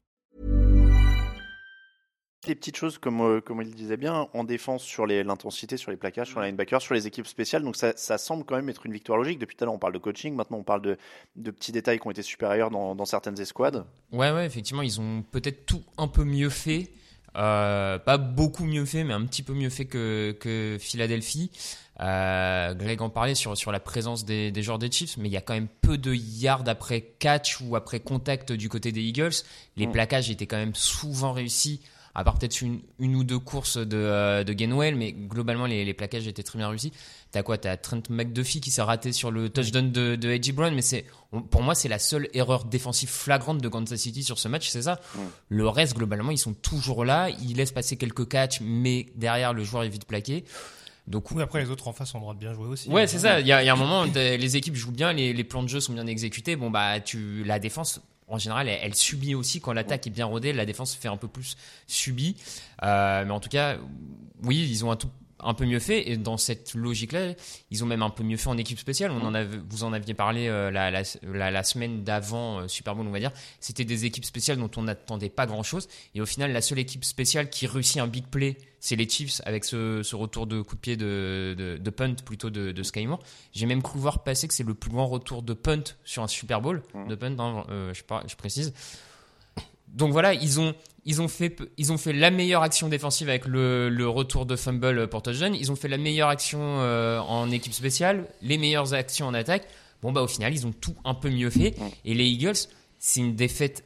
Des petites choses, comme, euh, comme il disait bien, en défense sur l'intensité, sur les plaquages, sur les linebackers, sur les équipes spéciales. Donc ça, ça semble quand même être une victoire logique. Depuis tout à l'heure, on parle de coaching. Maintenant, on parle de, de petits détails qui ont été supérieurs dans, dans certaines escouades. Ouais, ouais, effectivement, ils ont peut-être tout un peu mieux fait. Euh, pas beaucoup mieux fait, mais un petit peu mieux fait que, que Philadelphie. Euh, Greg en parlait sur, sur la présence des, des joueurs des Chiefs, mais il y a quand même peu de yards après catch ou après contact du côté des Eagles. Les Mm. plaquages étaient quand même souvent réussis, à part peut-être une, une ou deux courses de, euh, de Gainwell, mais globalement les, les plaquages étaient très bien réussis. T'as quoi? T'as Trent McDuffie qui s'est raté sur le touchdown de, de A.J. Brown, mais c'est on- pour moi c'est la seule erreur défensive flagrante de Kansas City sur ce match, c'est ça. Le reste globalement ils sont toujours là, ils laissent passer quelques catchs, mais derrière le joueur est vite plaqué. Donc Oui, après les autres en face ont le droit de bien jouer aussi. Ouais, c'est ça. Il y a, il y a un moment, les équipes jouent bien, les, les plans de jeu sont bien exécutés. Bon, bah, tu, la défense, en général, elle, subit aussi quand l'attaque est bien rodée. La défense fait un peu plus subie. Euh, mais en tout cas, oui, ils ont un tout un peu mieux fait et dans cette logique-là, ils ont même un peu mieux fait en équipe spéciale. On en avait, vous en aviez parlé euh, la, la, la, la semaine d'avant euh, Super Bowl, on va dire. C'était des équipes spéciales dont on n'attendait pas grand-chose et au final, la seule équipe spéciale qui réussit un big play, c'est les Chiefs avec ce, ce retour de coup de pied de, de, de punt plutôt de, de Sky Moore. J'ai même cru voir passer que c'est le plus grand retour de punt sur un Super Bowl de punt, hein, euh, je précise. Donc voilà, ils ont, ils ont, fait, ils ont fait la meilleure action défensive avec le, le retour de fumble pour touchdown. Ils ont fait la meilleure action euh, en équipe spéciale, les meilleures actions en attaque. Bon, bah au final, ils ont tout un peu mieux fait. Et les Eagles, c'est une défaite.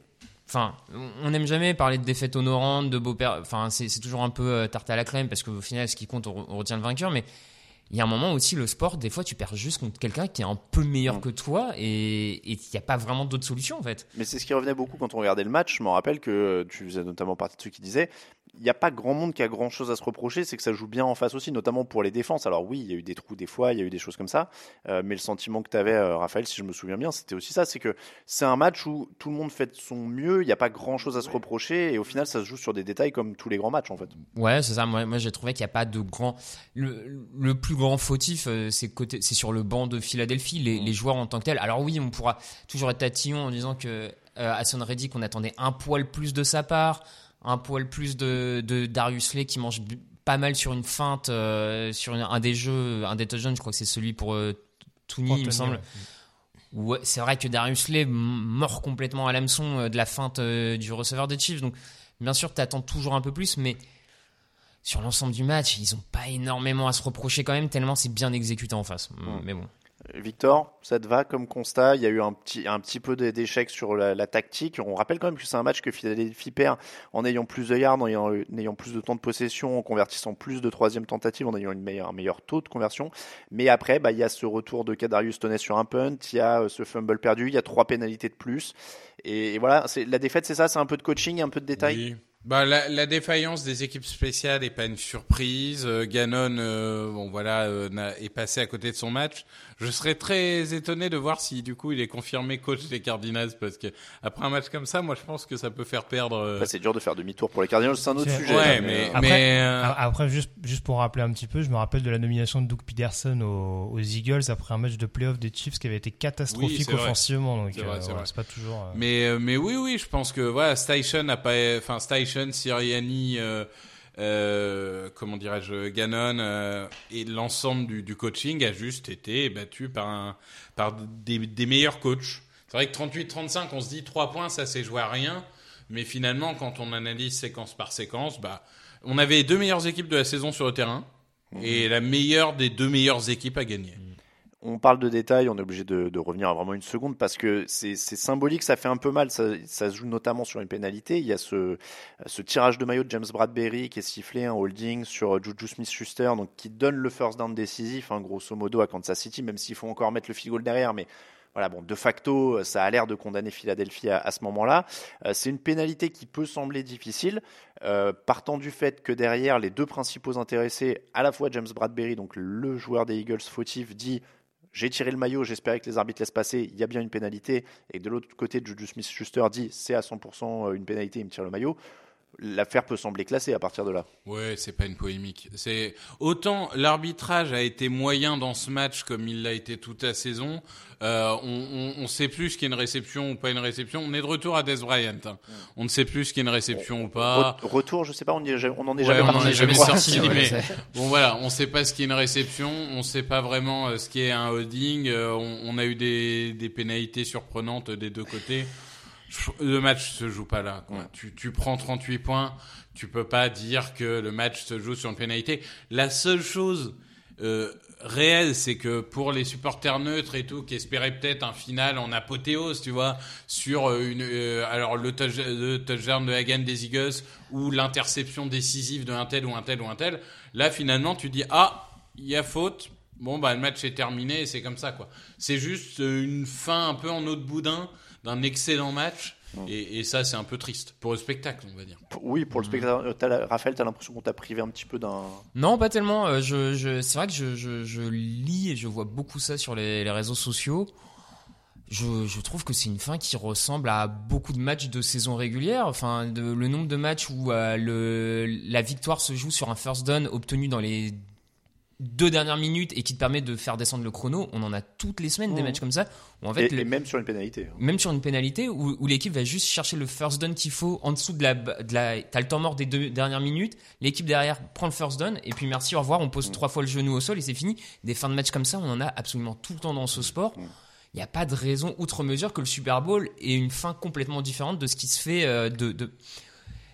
Enfin, on n'aime jamais parler de défaite honorante, de beau père. Enfin, c'est c'est toujours un peu euh, tarte à la crème parce qu'au final, ce qui compte, on, on retient le vainqueur. Mais il y a un moment aussi, le sport, des fois, tu perds juste contre quelqu'un qui est un peu meilleur que toi et il n'y a pas vraiment d'autre solution en fait. Mais c'est ce qui revenait beaucoup quand on regardait le match. Je m'en rappelle que tu faisais notamment partie de ceux qui disaient il n'y a pas grand monde qui a grand chose à se reprocher, c'est que ça joue bien en face aussi, notamment pour les défenses. Alors oui, il y a eu des trous des fois, il y a eu des choses comme ça, euh, mais le sentiment que tu avais, euh, Raphaël, si je me souviens bien, c'était aussi ça, c'est que c'est un match où tout le monde fait son mieux, il n'y a pas grand chose à se reprocher, et au final, ça se joue sur des détails comme tous les grands matchs en fait. Ouais, c'est ça. Moi, moi j'ai trouvé qu'il n'y a pas de grand. Le, le plus grand fautif, euh, c'est côté, c'est sur le banc de Philadelphie, les, les joueurs en tant que tels. Alors oui, on pourra toujours être tatillon en disant que euh, Hassan Reddick, on attendait un poil plus de sa part un poil plus de, de Darius Lay qui mange pas mal sur une feinte, euh, sur une- un des jeux, un des touchdowns, je crois que c'est celui pour euh, Tooney, il me semble. ouais. C'est vrai que Darius Lay mord complètement à l'hameçon euh, de la feinte euh, du receveur des Chiefs. Donc, bien sûr, tu attends toujours un peu plus, mais sur l'ensemble du match, ils ont pas énormément à se reprocher quand même, tellement c'est bien exécuté en face. Mais bon. Victor, ça te va comme constat? Il y a eu un petit, un petit peu d'échecs sur la, tactique. On rappelle quand même que c'est un match que Philadelphie perd en ayant plus de yards, en ayant, en ayant plus de temps de possession, en convertissant plus de troisième tentative, en ayant une meilleure, un meilleur taux de conversion. Mais après, bah, il y a ce retour de Kadarius Toney sur un punt, il y a euh, ce fumble perdu, il y a trois pénalités de plus. Et, voilà, la défaite, c'est ça, c'est un peu de coaching, un peu de détail. Oui. Bah, la, la défaillance des équipes spéciales est pas une surprise. Euh, Gannon, euh, bon voilà, euh, est passé à côté de son match. Je serais très étonné de voir si du coup il est confirmé coach des Cardinals parce que après un match comme ça, moi je pense que ça peut faire perdre. euh, Après, c'est dur de faire demi-tour pour les Cardinals, c'est un autre sujet. Ouais, mais- euh, Après, mais, euh, après juste, juste pour rappeler un petit peu, je me rappelle de la nomination de Doug Peterson aux, aux Eagles après un match de playoff des Chiefs qui avait été Oui, catastrophique vrai. offensivement. Donc, C'est vrai, euh, c'est c'est pas toujours. euh, Mais euh, mais oui oui, je pense que voilà, Station a pas, enfin Station, Sirianni, euh, comment dirais-je, Gannon euh, et l'ensemble du, coaching a juste été battu par par des, meilleurs coachs. C'est vrai que 38-35, on se dit 3 points, ça s'est joué à rien. Mais finalement, quand on analyse séquence par séquence, bah, on avait les deux meilleures équipes de la saison sur le terrain et la meilleure des deux meilleures équipes à gagner. On parle de détails, on est obligé de, revenir à vraiment une seconde parce que c'est symbolique, ça fait un peu mal. Ça, se joue notamment sur une pénalité. Il y a ce, tirage de maillot de James Bradbury qui est sifflé, un holding sur Juju Smith-Schuster, donc qui donne le first down décisif, hein, grosso modo, à Kansas City, même s'il faut encore mettre le field derrière. Mais voilà, bon, de facto, ça a l'air de condamner Philadelphie à, à ce moment-là. Euh, c'est une pénalité qui peut sembler difficile, euh, partant du fait que derrière, les deux principaux intéressés, à la fois James Bradbury, donc le joueur des Eagles fautif, dit j'ai tiré le maillot, j'espérais que les arbitres laissent passer, il y a bien une pénalité. Et de l'autre côté, Juju Smith-Schuster dit c'est à 100% une pénalité, il me tire le maillot. L'affaire peut sembler classée à partir de là. Ouais, c'est pas une polémique. C'est autant l'arbitrage a été moyen dans ce match comme il l'a été toute la saison. Euh, on, on, on sait plus ce qu'est une réception ou pas une réception. On est de retour à Des Bryant. hein. On ne sait plus ce qu'est une réception ou pas. Re- retour, je sais pas, on, y est- on en est Ouais, jamais on en est jamais sorti, mais bon voilà, on sait pas ce qu'est une réception, on sait pas vraiment euh, ce qu'est un holding. euh, on, on a eu des, des pénalités surprenantes des deux côtés. Le match se joue pas là. Quoi. Tu, tu prends 38 points, tu peux pas dire que le match se joue sur une pénalité. La seule chose euh, réelle, c'est que pour les supporters neutres et tout, qui espéraient peut-être un final en apothéose, tu vois, sur euh, une, euh, alors le, touch, le touchdown de Hagan des Eagles ou l'interception décisive de un tel ou un tel ou un tel, là finalement tu dis ah il y a faute. Bon bah le match est terminé et c'est comme ça quoi. C'est juste euh, une fin un peu en eau de boudin d'un excellent match et, et ça c'est un peu triste pour le spectacle on va dire. Oui, pour le spectateur. Euh, t'as la- Raphaël, tu as l'impression qu'on t'a privé un petit peu d'un. Non, pas tellement. Euh, Je, je, c'est vrai que je, je, je lis et je vois beaucoup ça sur les, les réseaux sociaux. Je, je trouve que c'est une fin qui ressemble à beaucoup de matchs de saison régulière. Enfin, de, le nombre de matchs où euh, le, la victoire se joue sur un first down obtenu dans les deux dernières minutes et qui te permet de faire descendre le chrono. On en a toutes les semaines des Mhm. matchs comme ça. Où en fait, et, le- et même sur une pénalité. même sur une pénalité où, où l'équipe va juste chercher le first down qu'il faut en dessous de la, de la t'as le temps mort des deux dernières minutes l'équipe derrière prend le first down et puis merci au revoir on pose trois fois le genou au sol et c'est fini des fins de match comme ça on en a absolument tout le temps dans ce sport il n'y a pas de raison outre mesure que le Super Bowl ait une fin complètement différente de ce qui se fait euh, de, de...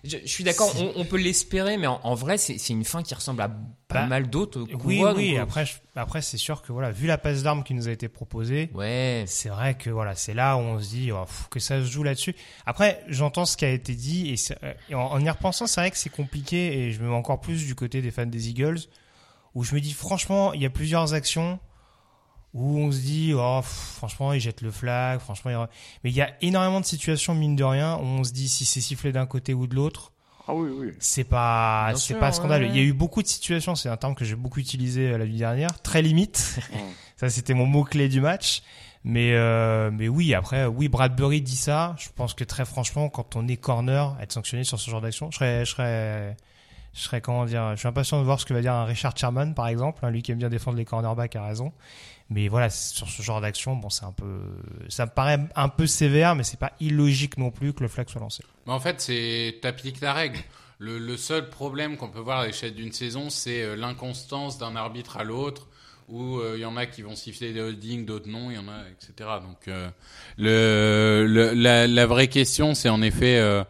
Je, je suis d'accord, on, on peut l'espérer, mais en, en vrai, c'est une fin qui ressemble à pas Bah, mal d'autres. Oui, voit, oui. donc, Après, je- après c'est sûr que voilà, vu la passe d'armes qui nous a été proposée, ouais. c'est vrai que voilà, c'est là où on se dit oh, pff, que ça se joue là-dessus. Après, j'entends ce qui a été dit et, euh, et en, en y repensant, c'est vrai que c'est compliqué et je me mets encore plus du côté des fans des Eagles où je me dis franchement, il y a plusieurs actions où on se dit oh, pff, franchement, ils jettent le flag, franchement, mais il y a énormément de situations mine de rien où on se dit si c'est sifflé d'un côté ou de l'autre. Ah oui, oui. c'est pas Bien c'est sûr, pas scandaleux. ouais. Il y a eu beaucoup de situations, c'est un terme que j'ai beaucoup utilisé euh, la nuit dernière, très limite. Ça c'était mon mot clé du match. Mais euh, mais oui, après oui, Bradbury dit ça, je pense que très franchement quand on est corner, être sanctionné sur ce genre d'action, je serais je serais je serais comment dire, je suis impatient de voir ce que va dire un Richard Sherman par exemple, hein, lui qui aime bien défendre les cornerbacks a raison. Mais voilà, sur ce genre d'action, bon, c'est un peu, ça me paraît un peu sévère, mais c'est pas illogique non plus que le flag soit lancé. Mais en fait, c'est t'appliques la règle. Le, seul problème qu'on peut voir à l'échelle d'une saison, c'est euh, l'inconstance d'un arbitre à l'autre, où euh, il y en a qui vont siffler des holdings, d'autres non, il y en a, etc. Donc euh, la, vraie question, c'est en effet, euh,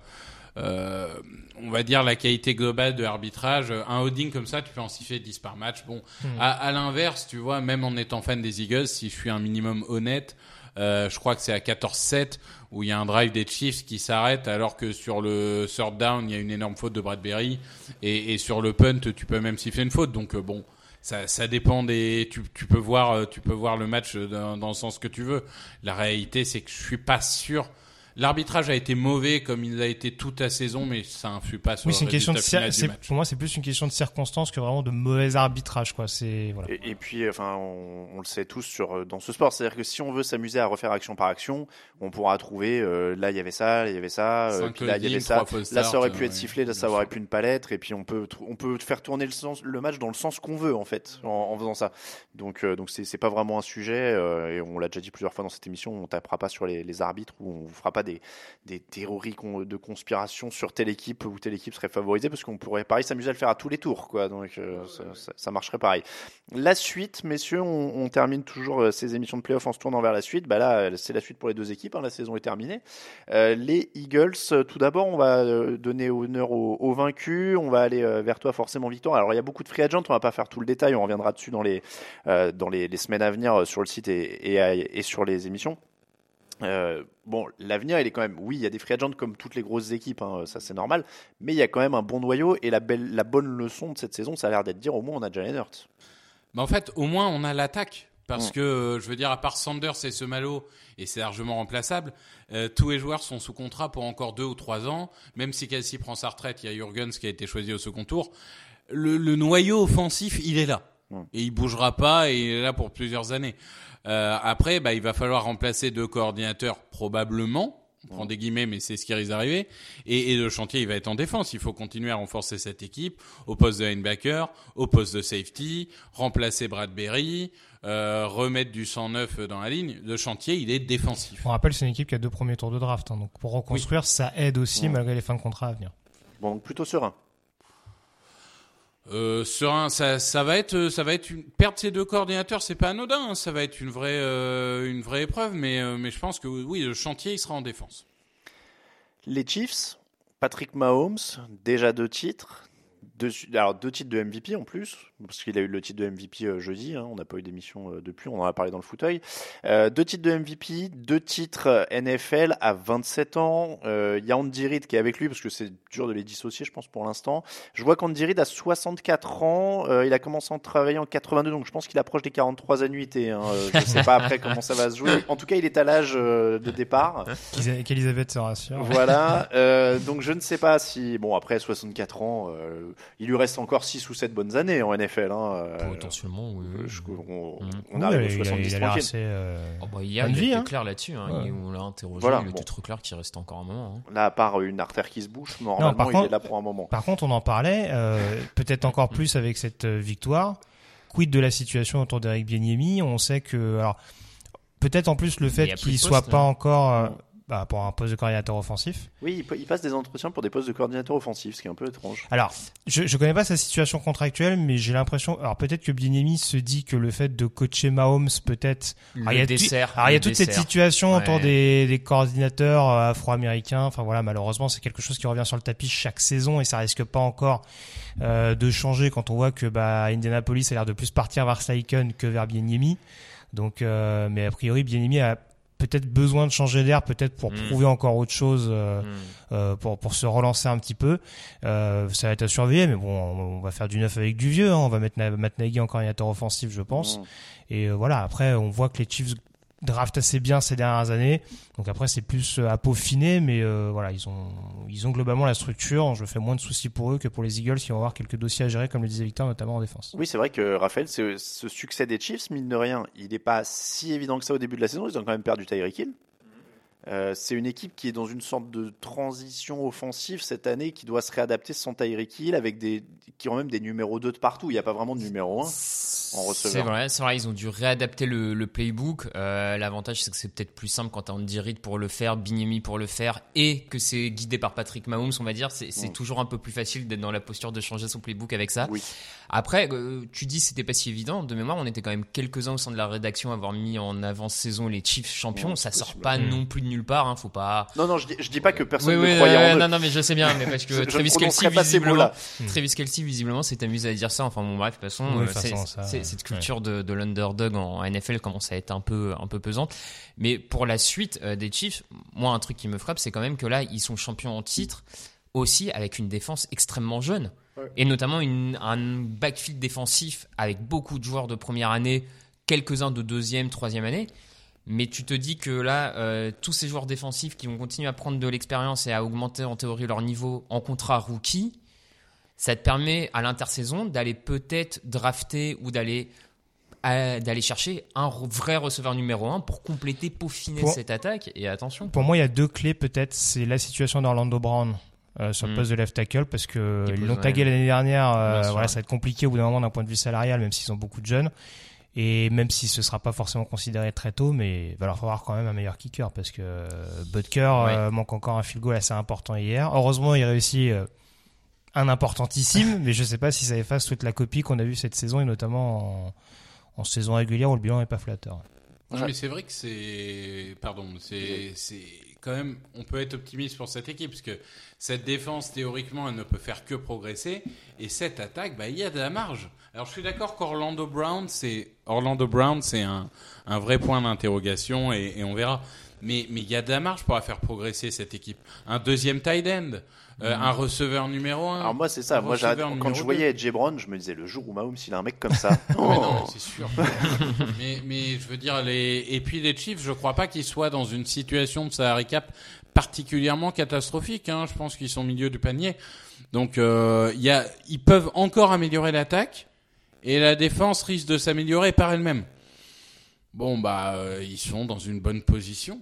euh, on va dire la qualité globale de l'arbitrage. Un holding comme ça, tu peux en siffler 10 par match. Bon, à, à l'inverse, tu vois, même en étant fan des Eagles, si je suis un minimum honnête, euh, je crois que c'est à 14-7 où il y a un drive des Chiefs qui s'arrête alors que sur le third down, il y a une énorme faute de Bradbury et, et sur le punt, tu peux même siffler une faute. Donc euh, bon, ça, ça dépend des. Tu, tu peux voir, euh, tu peux voir le match dans, dans le sens que tu veux. La réalité, c'est que je suis pas sûr. L'arbitrage a été mauvais comme il a été toute la saison, mais ça influe pas sur Oui, le c'est une question de, résultat final cir- du c'est- match. pour moi, c'est plus une question de circonstances que vraiment de mauvais arbitrage, quoi. C'est, voilà. Et, et puis, enfin, on, on le sait tous sur euh, dans ce sport, c'est-à-dire que si on veut s'amuser à refaire action par action, on pourra trouver euh, là il y avait ça, là il y avait ça, euh, puis là il y avait ça, là ça aurait pu être sifflé, là ça aurait sûr. pu ne pas l'être, et puis on peut on peut faire tourner le sens le match dans le sens qu'on veut en fait en, en faisant ça. Donc euh, donc c'est c'est pas vraiment un sujet euh, et on l'a déjà dit plusieurs fois dans cette émission, on tapera pas sur les, les arbitres ou on vous fera pas des des théories de conspiration sur telle équipe ou telle équipe serait favorisée parce qu'on pourrait pareil s'amuser à le faire à tous les tours quoi. Donc euh, ça, ça- ça marcherait pareil. La suite, messieurs, on, on termine toujours euh, ces émissions de playoffs en se tournant vers la suite. Bah là, euh, c'est la suite pour les deux équipes. hein, la saison est terminée. Euh, les Eagles, tout d'abord, on va donner honneur aux, aux vaincus. On va aller vers toi forcément, Victor. Alors, il y a beaucoup de free agents. On va pas faire tout le détail. On reviendra dessus dans les euh, dans les, les semaines à venir sur le site et, et, et sur les émissions. Euh, bon, l'avenir, il est quand même. Oui, il y a des free agents comme toutes les grosses équipes, hein, ça c'est normal. Mais il y a quand même un bon noyau et la belle, la bonne leçon de cette saison, ça a l'air d'être de dire au moins on a Jalen Hurts. Mais en fait, au moins, on a l'attaque. Parce Mm. que, euh, je veux dire, à part Sanders et Semalo, et c'est largement remplaçable, euh, tous les joueurs sont sous contrat pour encore deux ou trois ans. Même si Kelsey prend sa retraite, il y a Jurgens qui a été choisi au second tour. Le, le noyau offensif, il est là. Et il bougera pas, et il est là pour plusieurs années. Euh, après, bah, il va falloir remplacer deux coordinateurs, probablement. On prend des guillemets, mais c'est ce qui risque d'arriver. Et, et le chantier, il va être en défense. Il faut continuer à renforcer cette équipe au poste de linebacker, au poste de safety, remplacer Bradbury, euh, remettre du 109 dans la ligne. Le chantier, il est défensif. On rappelle, c'est une équipe qui a deux premiers tours de draft, hein, donc pour reconstruire, ça aide aussi Ouais. malgré les fins de contrat à venir. Bon, donc plutôt serein. Euh, serein, ça, ça va être, ça va être une perdre ces deux coordinateurs, c'est pas anodin. hein. Ça va être une vraie, euh, une vraie épreuve. Mais, euh, mais je pense que oui, le chantier, il sera en défense. Les Chiefs, Patrick Mahomes, déjà deux titres. Alors deux titres de MVP en plus, parce qu'il a eu le titre de MVP euh, jeudi, hein, on n'a pas eu d'émission euh, depuis, on en a parlé dans le fauteuil. Euh, deux titres de MVP, deux titres NFL à 27 ans. Euh, Il y a Andy Reid qui est avec lui, parce que c'est dur de les dissocier, je pense, pour l'instant. Je vois qu'Andy Reid a 64 ans, euh, il a commencé à travailler en 82, donc je pense qu'il approche des 43 annuités. Hein. Je ne sais pas après comment ça va se jouer. En tout cas, il est à l'âge de départ. Qu'Elisabeth se rassure. Voilà, donc je ne sais pas si, bon, après 64 ans, il lui reste encore 6 ou 7 bonnes années en NFL. Hein, euh, Potentiellement, oui. oui. je- on, Mm. on Oui, arrive il a- aux 70 il a assez, euh, Oh, bah, hier, bonne il vie, était hein. clair là-dessus. Hein. Ouais. On l'a interrogé, Voilà, il était bon. trop clair qu'il restait encore un moment. hein. Là, à part une artère qui se bouche, Non, normalement, par il contre- est là pour un moment. Par contre, on en parlait, euh, peut-être encore plus avec cette euh, victoire. Quid de la situation autour d'Eric Bieniemy? On sait que, alors, peut-être en plus le fait qu'il de soit poste, pas encore euh, Mm. Bah, pour un poste de coordinateur offensif. Oui, il, il passe des entretiens pour des postes de coordinateur offensif, ce qui est un peu étrange. Alors, je, je connais pas sa situation contractuelle, mais j'ai l'impression, alors peut-être que Bieniemy se dit que le fait de coacher Mahomes, peut-être, alors, il y a, dessert. alors, il y a toute cette situation autour des, des coordinateurs euh, afro-américains. Enfin voilà, malheureusement, c'est quelque chose qui revient sur le tapis chaque saison et ça risque pas encore euh, de changer quand on voit que bah, Indianapolis a l'air de plus partir vers Steichen que vers Bieniemy. Donc, euh, mais a priori, Bieniemy a peut-être besoin de changer d'air, peut-être pour Mm. prouver encore autre chose. euh, Mm. euh, pour, pour se relancer un petit peu. Euh, ça va être à surveiller, mais bon, on, on va faire du neuf avec du vieux. hein. On va mettre Matt Nagy en coordinateur offensif, je pense. Mm. Et euh, voilà, après, on voit que les Chiefs draft assez bien ces dernières années. Donc après, c'est plus euh, à peaufiner, mais euh, voilà, ils ont, ils ont globalement la structure. Je fais moins de soucis pour eux que pour les Eagles qui vont avoir quelques dossiers à gérer, comme le disait Victor, notamment en défense. Oui, c'est vrai que Raphaël, ce, ce succès des Chiefs, mine de rien, il n'est pas si évident que ça au début de la saison. Ils ont quand même perdu Tyreek Hill. Euh, c'est une équipe qui est dans une sorte de transition offensive cette année, qui doit se réadapter sans Tyreek Hill, avec des, qui ont même des numéros 2 de partout. Il n'y a pas vraiment de numéro 1 en receveur. C'est vrai, c'est vrai, ils ont dû réadapter le, le playbook. Euh, L'avantage, c'est que c'est peut-être plus simple quand t'as Andy Reid pour le faire, Bignemi pour le faire, et que c'est guidé par Patrick Mahomes, on va dire. C'est Mm. toujours un peu plus facile d'être dans la posture de changer son playbook avec ça. Oui. Après, euh, tu dis c'était pas si évident. De mémoire, on était quand même quelques-uns au sein de la rédaction à avoir mis en avant-saison les Chiefs champions. Ouais, ça sort possible. pas Mm. non plus de nulle part. Hein, faut pas. Non, non, je dis, je dis pas que personne Oui, ne oui, croyait euh, en eux. non, non, mais je sais bien, mais parce Je- que je Travis prononcerai Kelsey, visiblement, mots-là. Travis Kelsey, visiblement, s'est amusé à dire ça. Enfin, bon, bref, de toute façon, Oui, euh, c'est- cette culture de, de l'underdog en NFL commence à être un peu, un peu pesante. Mais pour la suite euh, des Chiefs, moi, un truc qui me frappe, c'est quand même que là, ils sont champions en titre aussi avec une défense extrêmement jeune. Et notamment une, un backfield défensif avec beaucoup de joueurs de première année, quelques-uns de deuxième, troisième année. Mais tu te dis que là, euh, tous ces joueurs défensifs qui vont continuer à prendre de l'expérience et à augmenter en théorie leur niveau en contrat rookie, ça te permet à l'intersaison d'aller peut-être drafter ou d'aller à- d'aller chercher un vrai receveur numéro 1 pour compléter, peaufiner Pour- cette attaque. Et attention. Pour moi, il y a deux clés peut-être. C'est la situation d'Orlando Brown euh, sur le Mm. poste de left tackle parce que ils l'ont tagué l'année dernière. euh, voilà, ça va être compliqué au bout d'un moment d'un point de vue salarial, même s'ils ont beaucoup de jeunes. Et même si ce sera pas forcément considéré très tôt, mais il va leur falloir quand même un meilleur kicker parce que euh, Butker euh, manque encore un field goal assez important hier. Heureusement, il réussit euh, un importantissime, mais je sais pas si ça efface toute la copie qu'on a vue cette saison et notamment en, en saison régulière où le bilan est pas flatteur. Non, mais c'est vrai que c'est. Pardon, c'est. c'est quand même. On peut être optimiste pour cette équipe, parce que cette défense, théoriquement, elle ne peut faire que progresser. Et cette attaque, bah, il y a de la marge. Alors, je suis d'accord qu'Orlando Brown, c'est. Orlando Brown, c'est un, un vrai point d'interrogation, et, et on verra. Mais mais il y a de la marge pour la faire progresser cette équipe. Un deuxième tight end, euh, un receveur numéro un. Alors moi c'est ça, moi quand je voyais Edge Brown, je me disais le jour où Mahomes il a un mec comme ça. Ouais, non, mais oh. c'est sûr. mais, mais je veux dire, les... et puis les Chiefs, je crois pas qu'ils soient dans une situation de salary cap particulièrement catastrophique. Hein. Je pense qu'ils sont au milieu du panier. Donc, euh, il y a... ils peuvent encore améliorer l'attaque et la défense risque de s'améliorer par elle-même. Bon, bah, euh, ils sont dans une bonne position.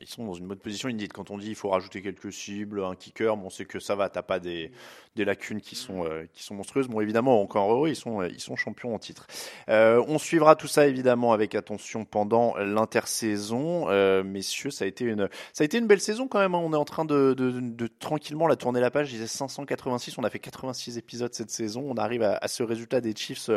Ils sont, dans une bonne position. Quand on dit il faut rajouter quelques cibles, un kicker, bon, c'est que ça va. T'as pas des, des lacunes qui sont, euh, qui sont monstrueuses. Bon, évidemment, encore heureux, ils sont, ils sont champions en titre. Euh, on suivra tout ça évidemment avec attention pendant l'intersaison, Euh, messieurs. Ça a été une, belle saison quand même. hein. On est en train de tranquillement la tourner la page. Je disais 586. On a fait 86 épisodes cette saison. On arrive à, à ce résultat des Chiefs.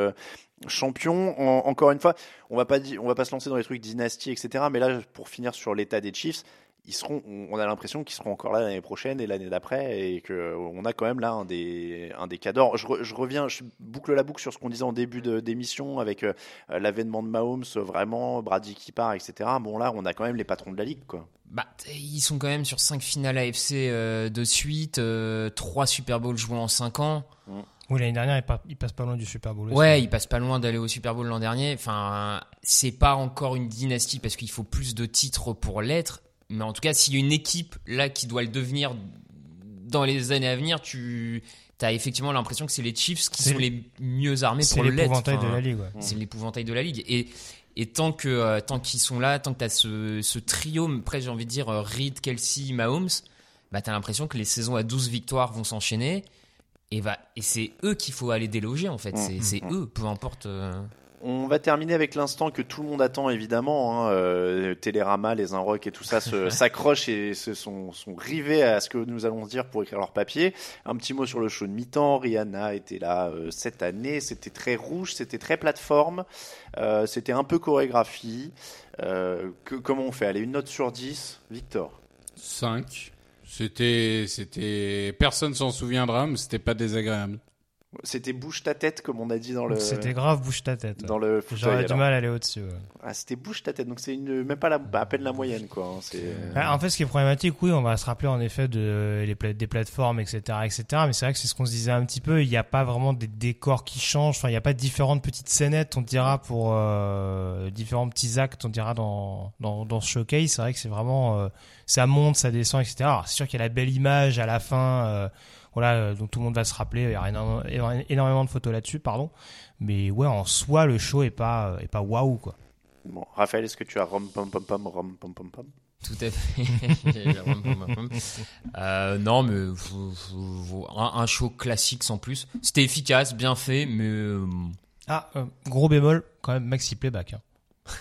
Euh, champions. En- encore une fois, on va pas on va pas se lancer dans les trucs dynastie, etc. Mais là, pour finir sur l'état des Chiefs, ils seront, on a l'impression qu'ils seront encore là l'année prochaine et l'année d'après, et que on a quand même là un des, un des cadors. Je, re- je reviens, je boucle la boucle sur ce qu'on disait en début d'émission avec euh, l'avènement de Mahomes, vraiment Brady qui part, etc. Bon là, on a quand même les patrons de la ligue, quoi. Bah, ils sont quand même sur 5 finales AFC euh, de suite, 3 Super Bowls joués en 5 ans. Oui, l'année dernière, il, pa- il passe pas loin du Super Bowl. aussi. Ouais, ils passent pas loin d'aller au Super Bowl l'an dernier. Enfin, c'est pas encore une dynastie parce qu'il faut plus de titres pour l'être. Mais en tout cas, s'il y a une équipe là qui doit le devenir dans les années à venir, tu as effectivement l'impression que c'est les Chiefs qui C'est sont les mieux armés c'est pour l'être. l'épouvantail de la ligue, ouais. C'est l'épouvantail de la ligue. Et, et tant que euh, tant qu'ils sont là, tant que tu as ce, ce trio, après j'ai envie de dire euh, Reed, Kelsey, Mahomes, bah, tu as l'impression que les saisons à 12 victoires vont s'enchaîner. Et, va, et c'est eux qu'il faut aller déloger en fait. C'est Mm, c'est mm. eux, peu importe. euh, On va terminer avec l'instant que tout le monde attend évidemment. Hein, euh, Télérama, les Inrocks et tout ça se- s'accrochent et se sont, sont rivés à ce que nous allons se dire pour écrire leur papier. Un petit mot sur le show de mi-temps. Rihanna était là euh, cette année. C'était très rouge, c'était très plateforme, euh, c'était un peu chorégraphie. Euh, que, comment on fait? Allez, une note sur 10. Victor 5. C'était, c'était, personne s'en souviendra, mais c'était pas désagréable. C'était bouge ta tête, comme on a dit dans le. C'était grave bouge ta tête. Dans le J'aurais du mal à aller au-dessus. Ouais. Ah, c'était bouge ta tête, donc c'est une même pas la, bah, à peine la moyenne quoi. Hein, c'est. En fait, ce qui est problématique, oui, on va se rappeler en effet de les pla- des plateformes, etc., etc. Mais c'est vrai que c'est ce qu'on se disait un petit peu. Il n'y a pas vraiment des décors qui changent. Enfin, il n'y a pas différentes petites scénettes, on dira pour euh, différents petits actes, on dira dans dans, dans ce showcase. C'est vrai que c'est vraiment euh, ça monte, ça descend, etc. Alors, c'est sûr qu'il y a la belle image à la fin. Euh, voilà, euh, dont tout le monde va se rappeler. Il y a énormément, énormément de photos là-dessus, pardon. Mais ouais, en soi, le show est pas, est pas waouh, quoi. Bon, Raphaël, est-ce que tu as rom pom pom pom rom pom pom pom? Tout à fait. euh, non, mais un, un show classique sans plus. C'était efficace, bien fait, mais euh, Ah, euh, gros bémol, quand même, maxi playback. Hein.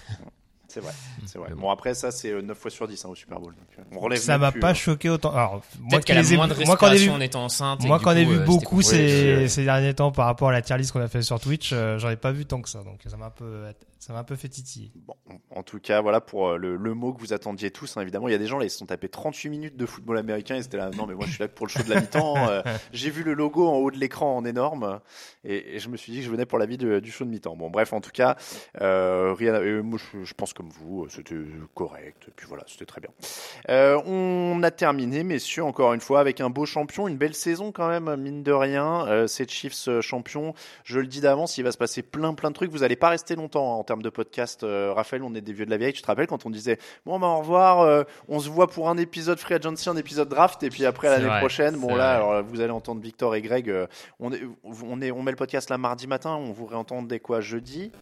C'est vrai, c'est vrai. Bon après ça c'est euh, 9 fois sur 10 hein, au Super Bowl. Donc, euh, on relève Ça m'a pas hein. choqué autant. Alors, moi qu'elle a les ai moins de moi quand vu, en étant enceinte. et moi que quand on du a coup, vu euh, beaucoup c'était ces, ces derniers temps par rapport à la tier list qu'on a fait sur Twitch, euh, j'en ai pas vu tant que ça, donc ça m'a un peu, ça m'a un peu fait titiller. Bon, en tout cas, voilà pour euh, le, le mot que vous attendiez tous. hein. Évidemment, il y a des gens là, ils se sont tapés 38 minutes de football américain. Ils étaient là, non, mais moi je suis là pour le show de la mi-temps. Euh, J'ai vu le logo en haut de l'écran en énorme et, et je me suis dit que je venais pour la vie de- du show de mi-temps. Bon, bref, en tout cas, euh, rien. euh, moi, je, je pense comme vous, euh, c'était correct. Et puis voilà, c'était très bien. Euh, on a terminé, messieurs, encore une fois, avec un beau champion, une belle saison quand même, mine de rien. Euh, Chiefs euh, champions, je le dis d'avance, il va se passer plein plein de trucs. Vous allez pas rester longtemps hein, en termes de podcast. Euh, Raphaël, on est des vieux de la vieille. Tu te rappelles quand on disait bon bah au revoir, euh, on se voit pour un épisode free agency, un épisode draft, et puis après l'année prochaine. Bon là, alors, vous allez entendre Victor et Greg. euh, on est, on est, on met le podcast là mardi matin. On vous réentend dès quoi jeudi?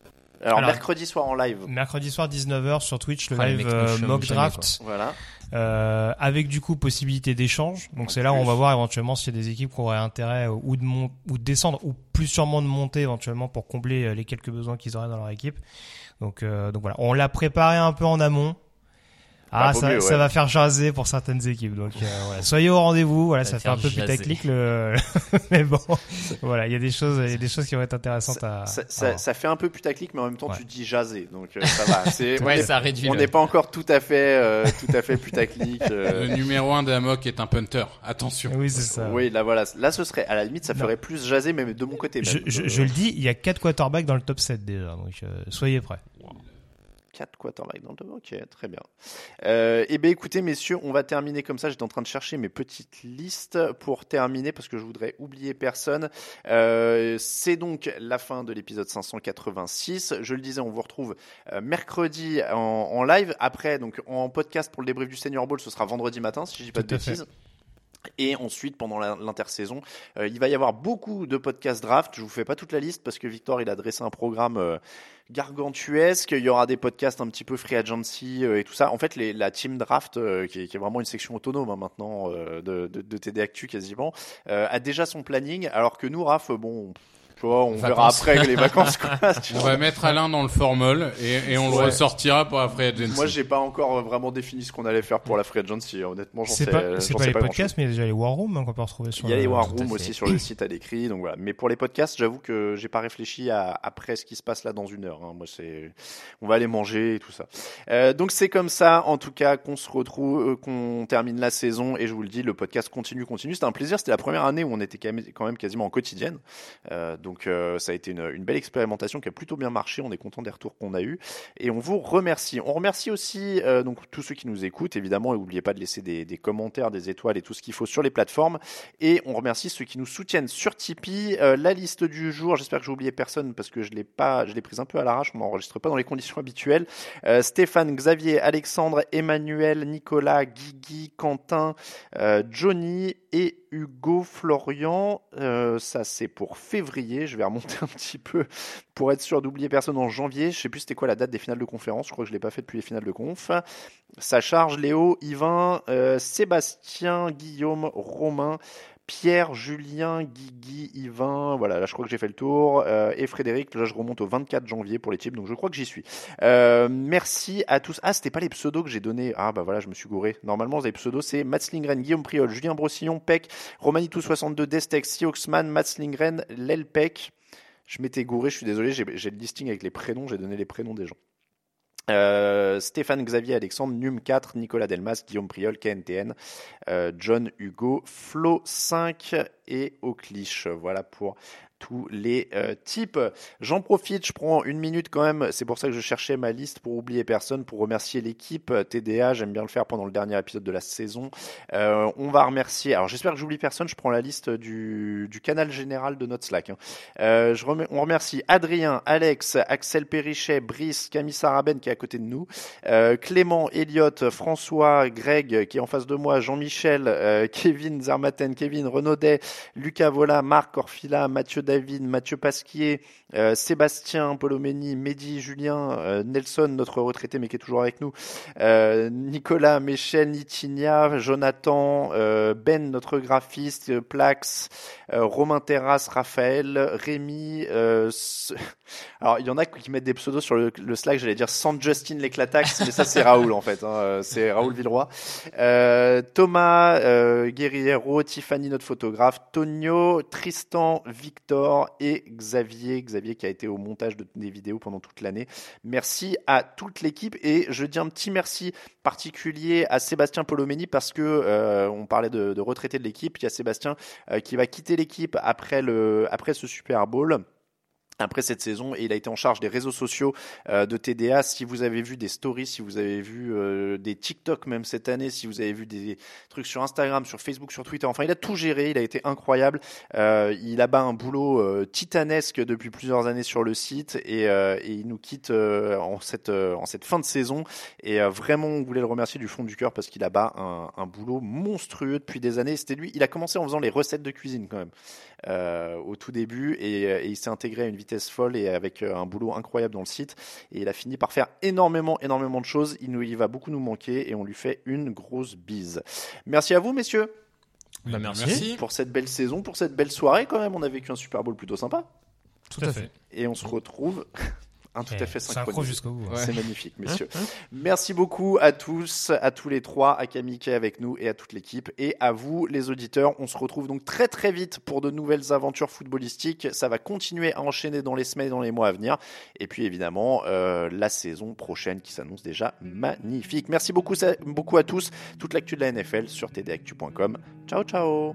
Alors, Alors, mercredi soir en live. Mercredi soir 19h sur Twitch, le Ah, live euh, mock draft, Voilà. euh, avec du coup possibilité d'échange. Donc c'est là où on va voir éventuellement s'il y a des équipes qui auraient intérêt euh, ou de mon- ou de descendre ou plus sûrement de monter éventuellement pour combler euh, les quelques besoins qu'ils auraient dans leur équipe. Donc donc voilà, on l'a préparé un peu en amont. Ah, ça, mieux, ça va faire jaser pour certaines équipes. Donc euh, voilà. soyez au rendez-vous. Voilà, Ça ça, va fait un peu jaser. putaclic le. Mais bon, voilà, il y a des choses, il y a des choses qui vont être intéressantes à. Ça, à ça, voir. ça fait un peu putaclic, mais en même temps, Ouais. tu dis jaser. Donc, euh, ça va. C'est, on Ouais, ça réduit. on le- n'est pas encore tout à fait, euh, tout à fait putaclic. euh, Le numéro 1 d'Amok est un punter. Attention. Oui, c'est ça. oui, là, voilà. Là, ce serait, à la limite, ça Non. ferait plus jaser, mais de mon côté. Je, Même. je, je le dis, il y a quatre quarterbacks dans le top 7 déjà, donc euh, soyez prêts. 4 quarterbacks dans le top. Ok, très bien. Euh, eh bien, écoutez, messieurs, on va terminer comme ça. J'étais en train de chercher mes petites listes pour terminer parce que je voudrais oublier personne. Euh, c'est donc la fin de l'épisode 586. Je le disais, on vous retrouve euh, mercredi en, en live. Après, donc en podcast pour le débrief du Senior Bowl, ce sera vendredi matin, si je dis pas Tout de fait. Et ensuite, pendant l'intersaison, euh, il va y avoir beaucoup de podcasts draft. Je vous fais pas toute la liste parce que Victor, il a dressé un programme euh, gargantuesque. Il y aura des podcasts un petit peu free agency euh, et tout ça. En fait, les, la team draft, euh, qui, est, qui est vraiment une section autonome hein, maintenant euh, de, de, de TD Actu quasiment, euh, a déjà son planning. Alors que nous, Raph, bon, tu vois, on verra après les vacances. Quoi, tu On vois. va mettre Alain dans le formol et, et on Ouais. le ressortira pour après agency. Moi, j'ai pas encore vraiment défini ce qu'on allait faire pour la free agency. Honnêtement, j'en sais, C'est pas, c'est pas les pas podcasts, mais il y a déjà les War Rooms hein, qu'on peut retrouver sur Il y a le- les War Room aussi sur le site à l'écrit, donc voilà. Mais pour les podcasts, j'avoue que j'ai pas réfléchi à après ce qui se passe là dans une heure. hein. Moi, c'est, on va aller manger et tout ça. Euh, donc c'est comme ça, en tout cas, qu'on se retrouve, euh, qu'on termine la saison. Et je vous le dis, le podcast continue, continue. C'était un plaisir. C'était la première année où on était quand même, quand même quasiment en quotidienne. Euh, donc euh, ça a été une, belle expérimentation qui a plutôt bien marché. On est content des retours qu'on a eu et on vous remercie. On remercie aussi euh, donc tous ceux qui nous écoutent évidemment et n'oubliez pas de laisser des, commentaires, des étoiles et tout ce qu'il faut sur les plateformes. Et on remercie ceux qui nous soutiennent sur Tipeee. Euh, la liste du jour, j'espère que j'ai oublié personne parce que je l'ai pas, je l'ai prise un peu à l'arrache. On n'enregistre pas dans les conditions habituelles. Stéphane, Xavier, Alexandre, Emmanuel, Nicolas, Guigui, Quentin, Johnny et Hugo Florian. Ça c'est pour février. Je vais remonter un petit peu pour être sûr d'oublier personne en janvier. Je sais plus c'était quoi la date des finales de conférence. Je crois que je l'ai pas fait depuis les finales de conf. Ça charge Léo, Yvain, euh, Sébastien, Guillaume, Romain. Pierre, Julien, Guigui, Yvain, voilà, là je crois que j'ai fait le tour, euh, et Frédéric, là je remonte au 24 janvier pour les types, donc je crois que j'y suis. Euh, merci à tous. Ah, c'était pas les pseudos que j'ai donnés. Ah bah voilà, je me suis gouré. Normalement, les pseudos, c'est Mats Lindgren, Guillaume Priol, Julien Brossillon, Peck, Romanitou62, Destex, Sioxman, Mats Lindgren, Lelpec. Je m'étais gouré, je suis désolé, j'ai le listing avec les prénoms, j'ai donné les prénoms des gens. Euh, Stéphane Xavier Alexandre, Num 4, Nicolas Delmas, Guillaume Priol, KNTN, euh, John Hugo, Flo 5 et Aucliche. Voilà pour tous les euh, types. J'en profite, je prends une minute quand même, c'est pour ça que je cherchais ma liste pour oublier personne, pour remercier l'équipe TDA, j'aime bien le faire pendant le dernier épisode de la saison. Euh, on va remercier, alors j'espère que j'oublie personne, je prends la liste du, canal général de notre Slack. hein. Euh, on remercie Adrien, Alex, Axel Perrichet, Brice, Camille Saraben qui est à côté de nous, euh, Clément, Elliot, François, Greg qui est en face de moi, Jean-Michel, euh, Kevin Zermaten, Kevin Renaudet, Lucas Vola, Marc Orfila, Mathieu David, Mathieu Pasquier, euh, Sébastien Polomeni, Mehdi, Julien, euh, Nelson, notre retraité mais qui est toujours avec nous, euh, Nicolas, Michel, Nitinia, Jonathan, Ben, notre graphiste, Plax, Romain Terrasse, Raphaël, Rémi. Alors, il y en a qui mettent des pseudos sur le, Slack, j'allais dire sans Justin l'éclatax, mais ça c'est Raoul en fait, hein, c'est Raoul Villeroy. Thomas, Guerriero, Tiffany, notre photographe, Tonio, Tristan, Victor et Xavier. Xavier qui a été au montage de, des vidéos pendant toute l'année. Merci à toute l'équipe et je dis un petit merci particulier à Sébastien Polomeni parce que euh, on parlait de, retraité de l'équipe. Il y a Sébastien euh, qui va quitter l'équipe après après ce Super Bowl après cette saison et il a été en charge des réseaux sociaux euh, de TDA. Si vous avez vu des stories, si vous avez vu euh, des TikTok même cette année, si vous avez vu des trucs sur Instagram, sur Facebook, sur Twitter, enfin il a tout géré, il a été incroyable. Euh, il a bas un boulot euh, titanesque depuis plusieurs années sur le site et, euh, et il nous quitte euh, en cette en cette fin de saison et vraiment on voulait le remercier du fond du cœur parce qu'il a bas un, un boulot monstrueux depuis des années. C'était lui, il a commencé en faisant les recettes de cuisine quand même euh, au tout début et, et il s'est intégré à une vitesse folle et avec euh, un boulot incroyable dans le site et il a fini par faire énormément énormément de choses il nous il va beaucoup nous manquer et on lui fait une grosse bise merci à vous messieurs Bah, merci. Merci. pour cette belle saison pour cette belle soirée quand même on a vécu un Super Bowl plutôt sympa Tout à fait. et on se retrouve un tout à fait synchro jusqu'au bout. c'est magnifique, messieurs. Merci beaucoup à tous, à tous les trois, à Camille qui est avec nous et à toute l'équipe. Et à vous, les auditeurs. On se retrouve donc très très vite pour de nouvelles aventures footballistiques. Ça va continuer à enchaîner dans les semaines et dans les mois à venir. Et puis évidemment, euh, la saison prochaine qui s'annonce déjà magnifique. Merci beaucoup, beaucoup à tous. Toute l'actu de la NFL sur tdactu.com. Ciao, ciao.